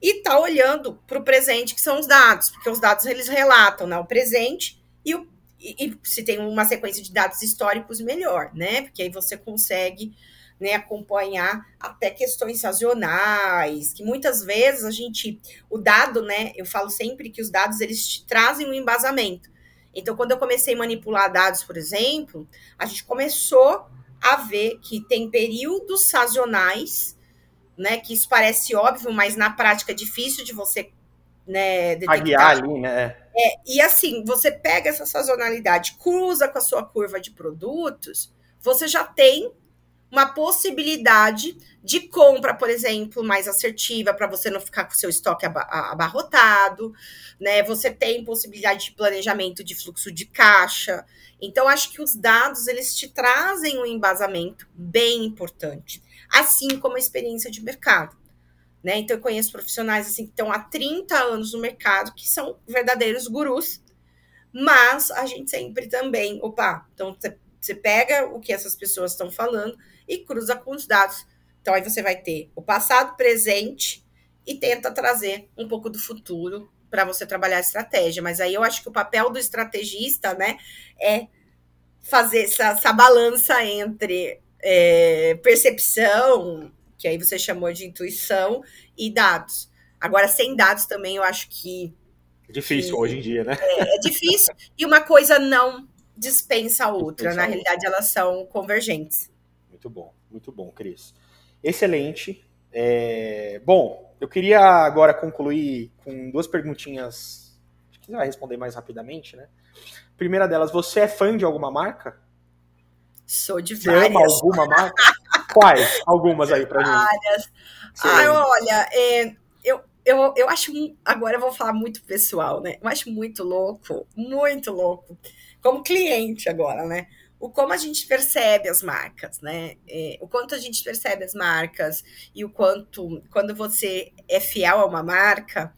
e está olhando para o presente, que são os dados, porque os dados eles relatam né, o presente e, o, e, e, se tem uma sequência de dados históricos, melhor, né? Porque aí você consegue né, acompanhar até questões sazonais, que muitas vezes a gente, o dado, né? Eu falo sempre que os dados eles trazem um embasamento. Então, quando eu comecei a manipular dados, por exemplo, a gente começou a ver que tem períodos sazonais né? Que isso parece óbvio, mas na prática é difícil de você né, detectar. ali, né? É, e assim, você pega essa sazonalidade, cruza com a sua curva de produtos, você já tem uma possibilidade de compra, por exemplo, mais assertiva para você não ficar com seu estoque abarrotado, né? Você tem possibilidade de planejamento de fluxo de caixa. Então acho que os dados eles te trazem um embasamento bem importante assim como a experiência de mercado. Né? Então, eu conheço profissionais assim, que estão há 30 anos no mercado, que são verdadeiros gurus, mas a gente sempre também, opa, então você pega o que essas pessoas estão falando e cruza com os dados. Então, aí você vai ter o passado, presente e tenta trazer um pouco do futuro para você trabalhar a estratégia. Mas aí eu acho que o papel do estrategista, né, é fazer essa, essa balança entre é, percepção, que aí você chamou de intuição, e dados. Agora, sem dados também, eu acho que É difícil que, hoje em dia, né? É, é, difícil e uma coisa não dispensa a outra. Dispensa Na a realidade, outra. elas são convergentes. Muito bom, muito bom, Cris. Excelente. É... Bom, eu queria agora concluir com duas perguntinhas. Acho que você vai responder mais rapidamente, né? Primeira delas, você é fã de alguma marca? Sou de várias. Você ama alguma marca? Quais? Algumas aí várias. gente. Várias. Ah, olha, é, eu, eu, eu acho. Agora eu vou falar muito pessoal, né? Eu acho muito louco, muito louco. Como cliente agora, né? O como a gente percebe as marcas, né? É, o quanto a gente percebe as marcas e o quanto, quando você é fiel a uma marca,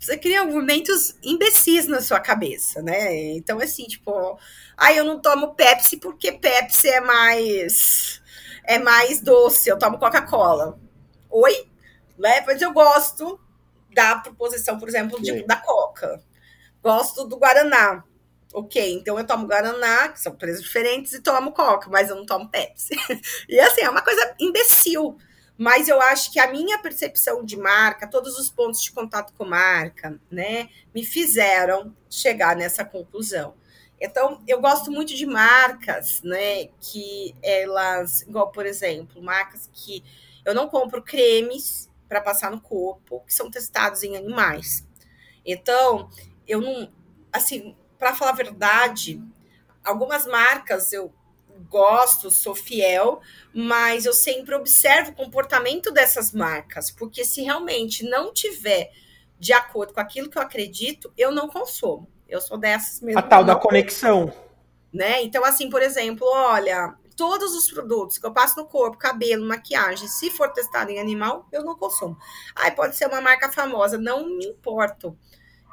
você cria argumentos imbecis na sua cabeça, né? Então, assim, tipo, ah, eu não tomo Pepsi porque Pepsi é mais é mais doce, eu tomo Coca-Cola. Oi? Né? Mas eu gosto da proposição, por exemplo, de, da Coca. Gosto do Guaraná. Ok, então eu tomo Guaraná, que são preços diferentes, e tomo Coca, mas eu não tomo Pepsi. e assim, é uma coisa imbecil mas eu acho que a minha percepção de marca, todos os pontos de contato com marca, né, me fizeram chegar nessa conclusão. Então, eu gosto muito de marcas, né, que elas, igual, por exemplo, marcas que eu não compro cremes para passar no corpo, que são testados em animais. Então, eu não, assim, para falar a verdade, algumas marcas eu gosto, sou fiel, mas eu sempre observo o comportamento dessas marcas, porque se realmente não tiver de acordo com aquilo que eu acredito, eu não consumo. Eu sou dessas mesmo. A tal da conexão. Né? Então, assim, por exemplo, olha, todos os produtos que eu passo no corpo, cabelo, maquiagem, se for testado em animal, eu não consumo. Ai, pode ser uma marca famosa, não me importo.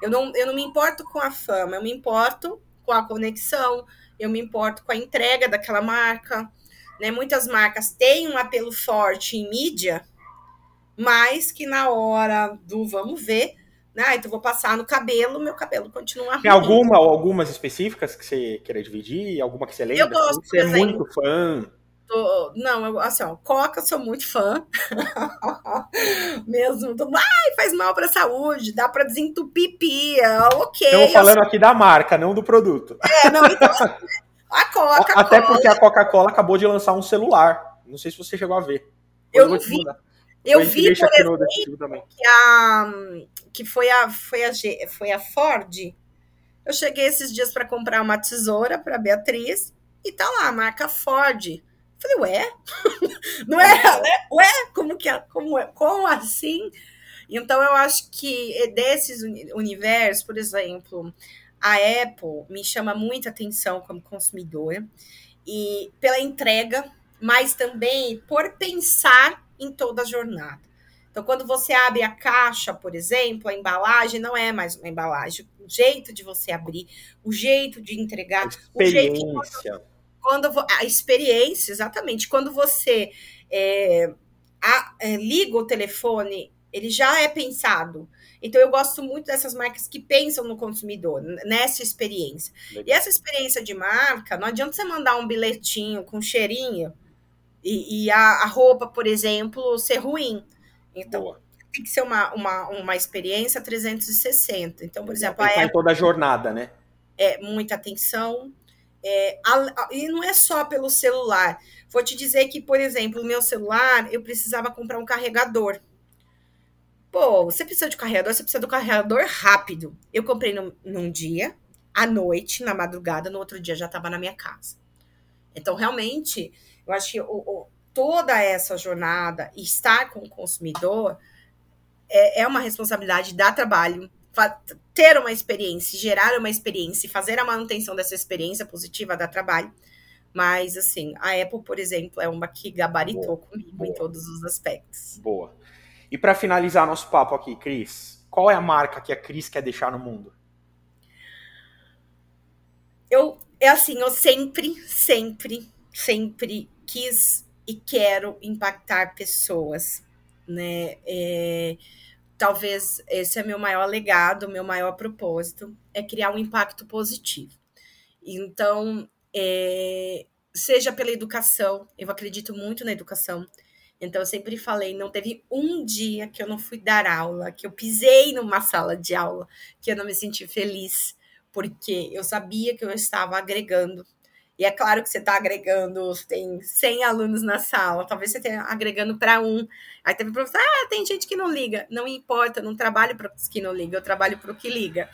Eu não, eu não me importo com a fama, eu me importo com a conexão, eu me importo com a entrega daquela marca. Né? Muitas marcas têm um apelo forte em mídia, mas que na hora do vamos ver, né? Então vou passar no cabelo, meu cabelo continua ruim. Tem alguma ou algumas específicas que você queira dividir? Alguma que você lembra? Eu gosto, você é muito fã. Tô, não, eu, assim, ó, Coca, sou muito fã. Mesmo. Tô, ai, faz mal pra saúde, dá pra desentupir pia, ok. Estamos falando eu... aqui da marca, não do produto. É, não, então, a Coca. Até porque a Coca-Cola acabou de lançar um celular. Não sei se você chegou a ver. Eu, eu vi. Eu vi, por exemplo, que, a, que foi a, foi a, foi a Ford. Eu cheguei esses dias para comprar uma tesoura para Beatriz e tá lá, a marca Ford. Falei, ué? Não é, né? Ué? Como que é? Como, é? como assim? Então, eu acho que desses universos, por exemplo, a Apple me chama muita atenção como consumidora e pela entrega, mas também por pensar em toda a jornada. Então, quando você abre a caixa, por exemplo, a embalagem não é mais uma embalagem. O jeito de você abrir, o jeito de entregar, o jeito quando a experiência, exatamente, quando você é, a, é, liga o telefone, ele já é pensado. Então eu gosto muito dessas marcas que pensam no consumidor, nessa experiência. Legal. E essa experiência de marca, não adianta você mandar um bilhetinho com cheirinho e, e a, a, roupa, por exemplo, ser ruim. Então, Boa. tem que ser uma, uma, uma experiência 360. Então, por exemplo, a Apple, toda a jornada, né? É muita atenção, é, a, a, e não é só pelo celular. Vou te dizer que, por exemplo, o meu celular, eu precisava comprar um carregador. Pô, você precisa de carregador, você precisa um carregador rápido. Eu comprei num, num dia, à noite, na madrugada, no outro dia já estava na minha casa. Então, realmente, eu acho que o, o, toda essa jornada, estar com o consumidor, é, é uma responsabilidade, dá trabalho, ter uma experiência, gerar uma experiência e fazer a manutenção dessa experiência positiva dá trabalho. Mas, assim, a Apple, por exemplo, é uma que gabaritou boa, comigo boa. em todos os aspectos. Boa. E para finalizar nosso papo aqui, Cris, qual é a marca que a Cris quer deixar no mundo? Eu, é assim, eu sempre, sempre, sempre quis e quero impactar pessoas, né? É, talvez esse é meu maior legado, meu maior propósito, é criar um impacto positivo. Então, é, seja pela educação, eu acredito muito na educação, Então eu sempre falei, não teve um dia que eu não fui dar aula, que eu pisei numa sala de aula, que eu não me senti feliz, porque eu sabia que eu estava agregando. E é claro que você está agregando, tem 100 alunos na sala, talvez você esteja agregando para um. Aí teve professor, ah, tem gente que não liga. Não importa, eu não trabalho para os que não ligam, eu trabalho para o que liga.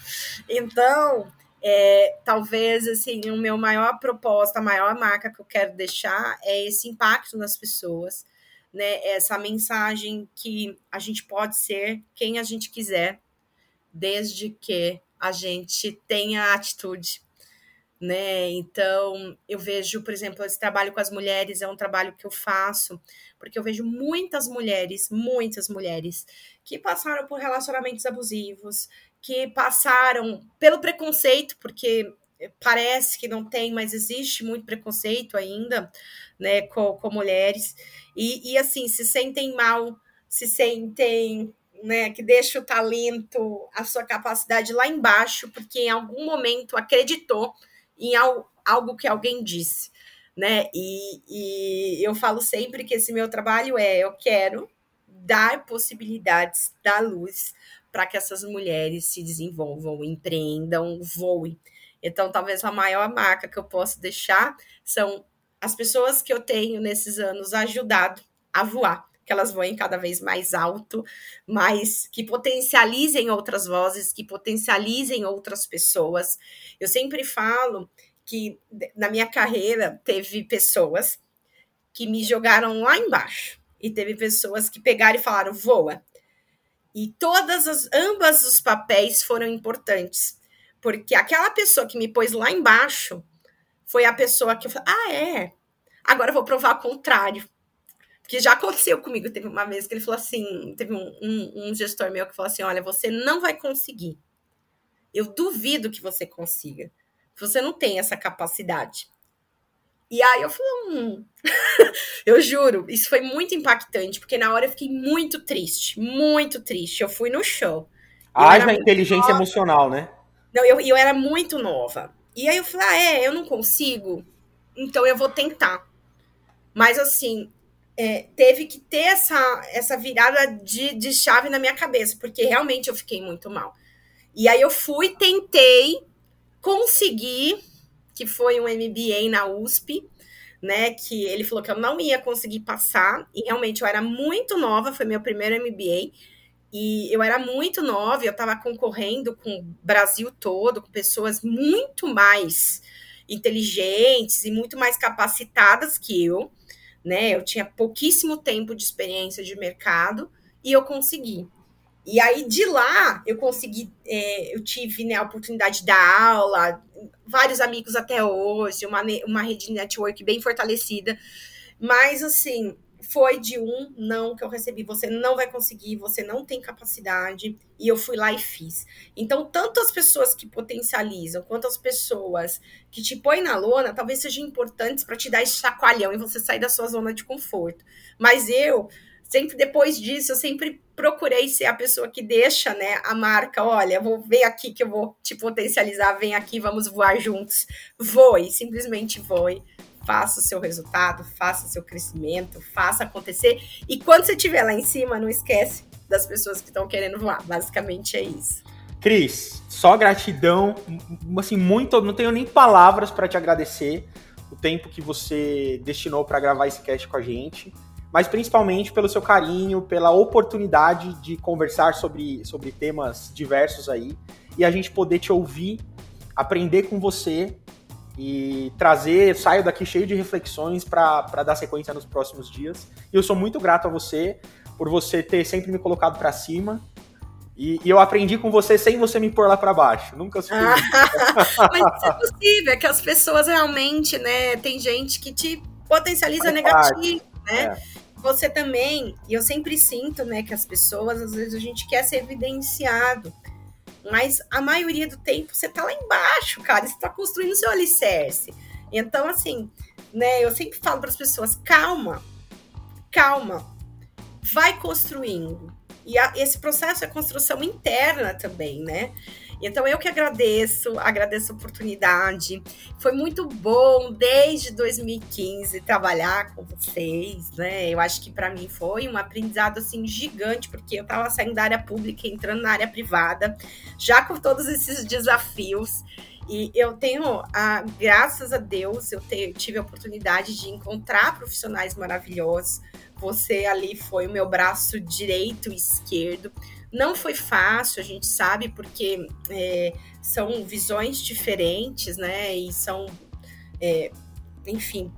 Então, é, talvez assim, o meu maior proposta, a maior marca que eu quero deixar é esse impacto nas pessoas né, essa mensagem que a gente pode ser quem a gente quiser, desde que a gente tenha atitude, né? Então, eu vejo, por exemplo, esse trabalho com as mulheres é um trabalho que eu faço, porque eu vejo muitas mulheres, muitas mulheres que passaram por relacionamentos abusivos, que passaram pelo preconceito, porque parece que não tem, mas existe muito preconceito ainda, né, com, com mulheres, e, e assim, se sentem mal, se sentem, né, que deixa o talento, a sua capacidade lá embaixo, porque em algum momento acreditou em algo que alguém disse, né, e, e eu falo sempre que esse meu trabalho é, eu quero dar possibilidades, dar luz para que essas mulheres se desenvolvam, empreendam, voem. Então, talvez a maior marca que eu posso deixar são as pessoas que eu tenho nesses anos ajudado a voar, que elas voem cada vez mais alto, mas que potencializem outras vozes, que potencializem outras pessoas. Eu sempre falo que na minha carreira teve pessoas que me jogaram lá embaixo e teve pessoas que pegaram e falaram voa. E todas as ambas os papéis foram importantes, porque aquela pessoa que me pôs lá embaixo foi a pessoa que eu falei, ah, é, agora eu vou provar o contrário. Porque já aconteceu comigo, teve uma vez que ele falou assim, teve um, um, um gestor meu que falou assim, olha, você não vai conseguir. Eu duvido que você consiga. Você não tem essa capacidade. E aí eu falei, hum. eu juro, isso foi muito impactante, porque na hora eu fiquei muito triste, muito triste. Eu fui no show. Haja inteligência nova. emocional, né? Não, eu, eu era muito nova. E aí eu falei, ah, é, eu não consigo, então eu vou tentar. Mas assim, é, teve que ter essa, essa virada de, de chave na minha cabeça, porque realmente eu fiquei muito mal. E aí eu fui, tentei, consegui, que foi um MBA na USP, né? Que ele falou que eu não ia conseguir passar, e realmente eu era muito nova, foi meu primeiro MBA. E eu era muito nova, eu estava concorrendo com o Brasil todo, com pessoas muito mais inteligentes e muito mais capacitadas que eu, né? Eu tinha pouquíssimo tempo de experiência de mercado e eu consegui. E aí de lá eu consegui, é, eu tive né, a oportunidade de dar aula, vários amigos até hoje, uma, uma rede de network bem fortalecida. Mas assim, foi de um não que eu recebi. Você não vai conseguir, você não tem capacidade. E eu fui lá e fiz. Então, tanto as pessoas que potencializam, quanto as pessoas que te põem na lona, talvez sejam importantes para te dar esse chacoalhão e você sair da sua zona de conforto. Mas eu, sempre depois disso, eu sempre procurei ser a pessoa que deixa, né, a marca, olha, vou ver aqui que eu vou te potencializar, vem aqui, vamos voar juntos. Voe, simplesmente voe faça o seu resultado, faça o seu crescimento, faça acontecer. E quando você estiver lá em cima, não esquece das pessoas que estão querendo voar. Basicamente é isso. Cris, só gratidão, assim, muito, não tenho nem palavras para te agradecer o tempo que você destinou para gravar esse cast com a gente, mas principalmente pelo seu carinho, pela oportunidade de conversar sobre, sobre temas diversos aí e a gente poder te ouvir, aprender com você e trazer, saio daqui cheio de reflexões para dar sequência nos próximos dias. E eu sou muito grato a você por você ter sempre me colocado para cima. E, e, eu aprendi com você sem você me pôr lá para baixo. Nunca sou. Mas isso é possível, é que as pessoas realmente, né? Tem gente que te potencializa Faz negativo, parte. né? É. Você também, e eu sempre sinto, né, que as pessoas, às vezes, a gente quer ser evidenciado. Mas a maioria do tempo você tá lá embaixo, cara, você tá construindo seu alicerce. Então, assim, né, eu sempre falo para as pessoas: calma, calma, vai construindo. E a, esse processo é construção interna também, né? Então eu que agradeço, agradeço a oportunidade. Foi muito bom desde 2015 trabalhar com vocês, né? Eu acho que para mim foi um aprendizado assim gigante, porque eu estava saindo da área pública, entrando na área privada, já com todos esses desafios. E eu tenho, a, graças a Deus, eu te, tive a oportunidade de encontrar profissionais maravilhosos. Você ali foi o meu braço direito e esquerdo. Não foi fácil, a gente sabe, porque é, são visões diferentes, né? E são, é, enfim,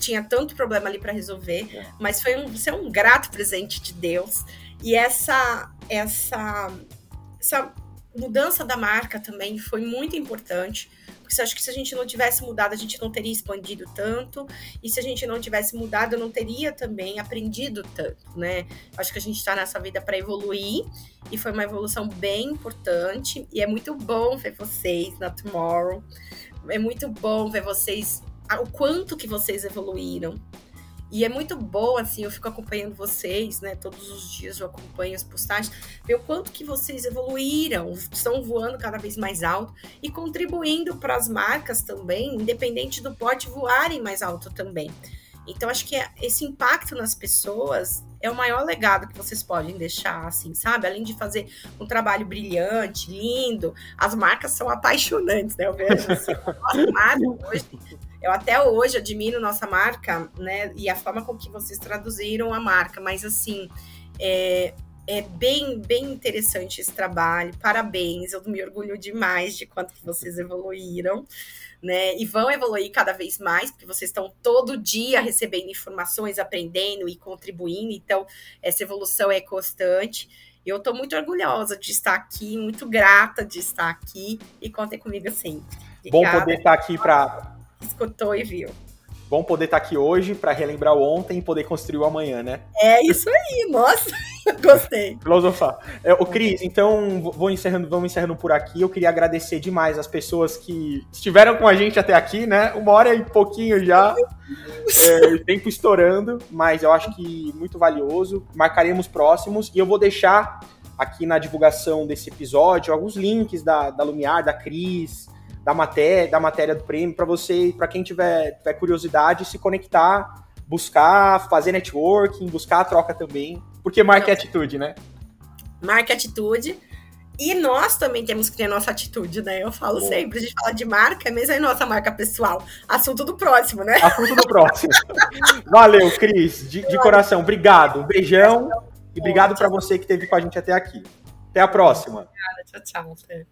tinha tanto problema ali para resolver, é. mas foi um, você é um grato presente de Deus. E essa, essa, essa mudança da marca também foi muito importante, porque acho que se a gente não tivesse mudado, a gente não teria expandido tanto, e se a gente não tivesse mudado, eu não teria também aprendido tanto, né? Acho que a gente está nessa vida para evoluir, e foi uma evolução bem importante, e é muito bom ver vocês na Tomorrow, é muito bom ver vocês, o quanto que vocês evoluíram, e é muito bom, assim, eu fico acompanhando vocês, né? Todos os dias eu acompanho as postagens, ver o quanto que vocês evoluíram, estão voando cada vez mais alto e contribuindo para as marcas também, independente do porte, voarem mais alto também. Então, acho que esse impacto nas pessoas é o maior legado que vocês podem deixar, assim, sabe? Além de fazer um trabalho brilhante, lindo, as marcas são apaixonantes, né? Eu vejo assim, as marcas hoje eu até hoje admiro nossa marca, né? E a forma com que vocês traduziram a marca, mas assim, é, é bem, bem interessante esse trabalho. Parabéns, eu me orgulho demais de quanto que vocês evoluíram, né? E vão evoluir cada vez mais, porque vocês estão todo dia recebendo informações, aprendendo e contribuindo. Então, essa evolução é constante. Eu estou muito orgulhosa de estar aqui, muito grata de estar aqui e contem comigo sempre. Obrigada. Bom poder estar aqui para escutou e viu. Bom poder estar aqui hoje para relembrar o ontem e poder construir o amanhã, né? É isso aí, nossa, gostei. Filosofar. É, o Cris, então vou encerrando, vamos encerrando por aqui. Eu queria agradecer demais as pessoas que estiveram com a gente até aqui, né? Uma hora e pouquinho já. É, tempo estourando, mas eu acho que muito valioso. Marcaremos próximos e eu vou deixar aqui na divulgação desse episódio alguns links da, da Lumiar, da Cris, da matéria, da matéria do prêmio para você, para quem tiver, tiver curiosidade, se conectar, buscar, fazer networking, buscar a troca também, porque marca é atitude, né? Marca atitude. E nós também temos que ter nossa atitude, né? Eu falo Bom. sempre, a gente fala de marca, mas é nossa marca pessoal. Assunto do próximo, né? Assunto do próximo. Valeu, Cris, de, de coração. Obrigado. Um beijão. E obrigado para você que esteve com a gente até aqui. Até a próxima. Obrigada. Tchau, tchau.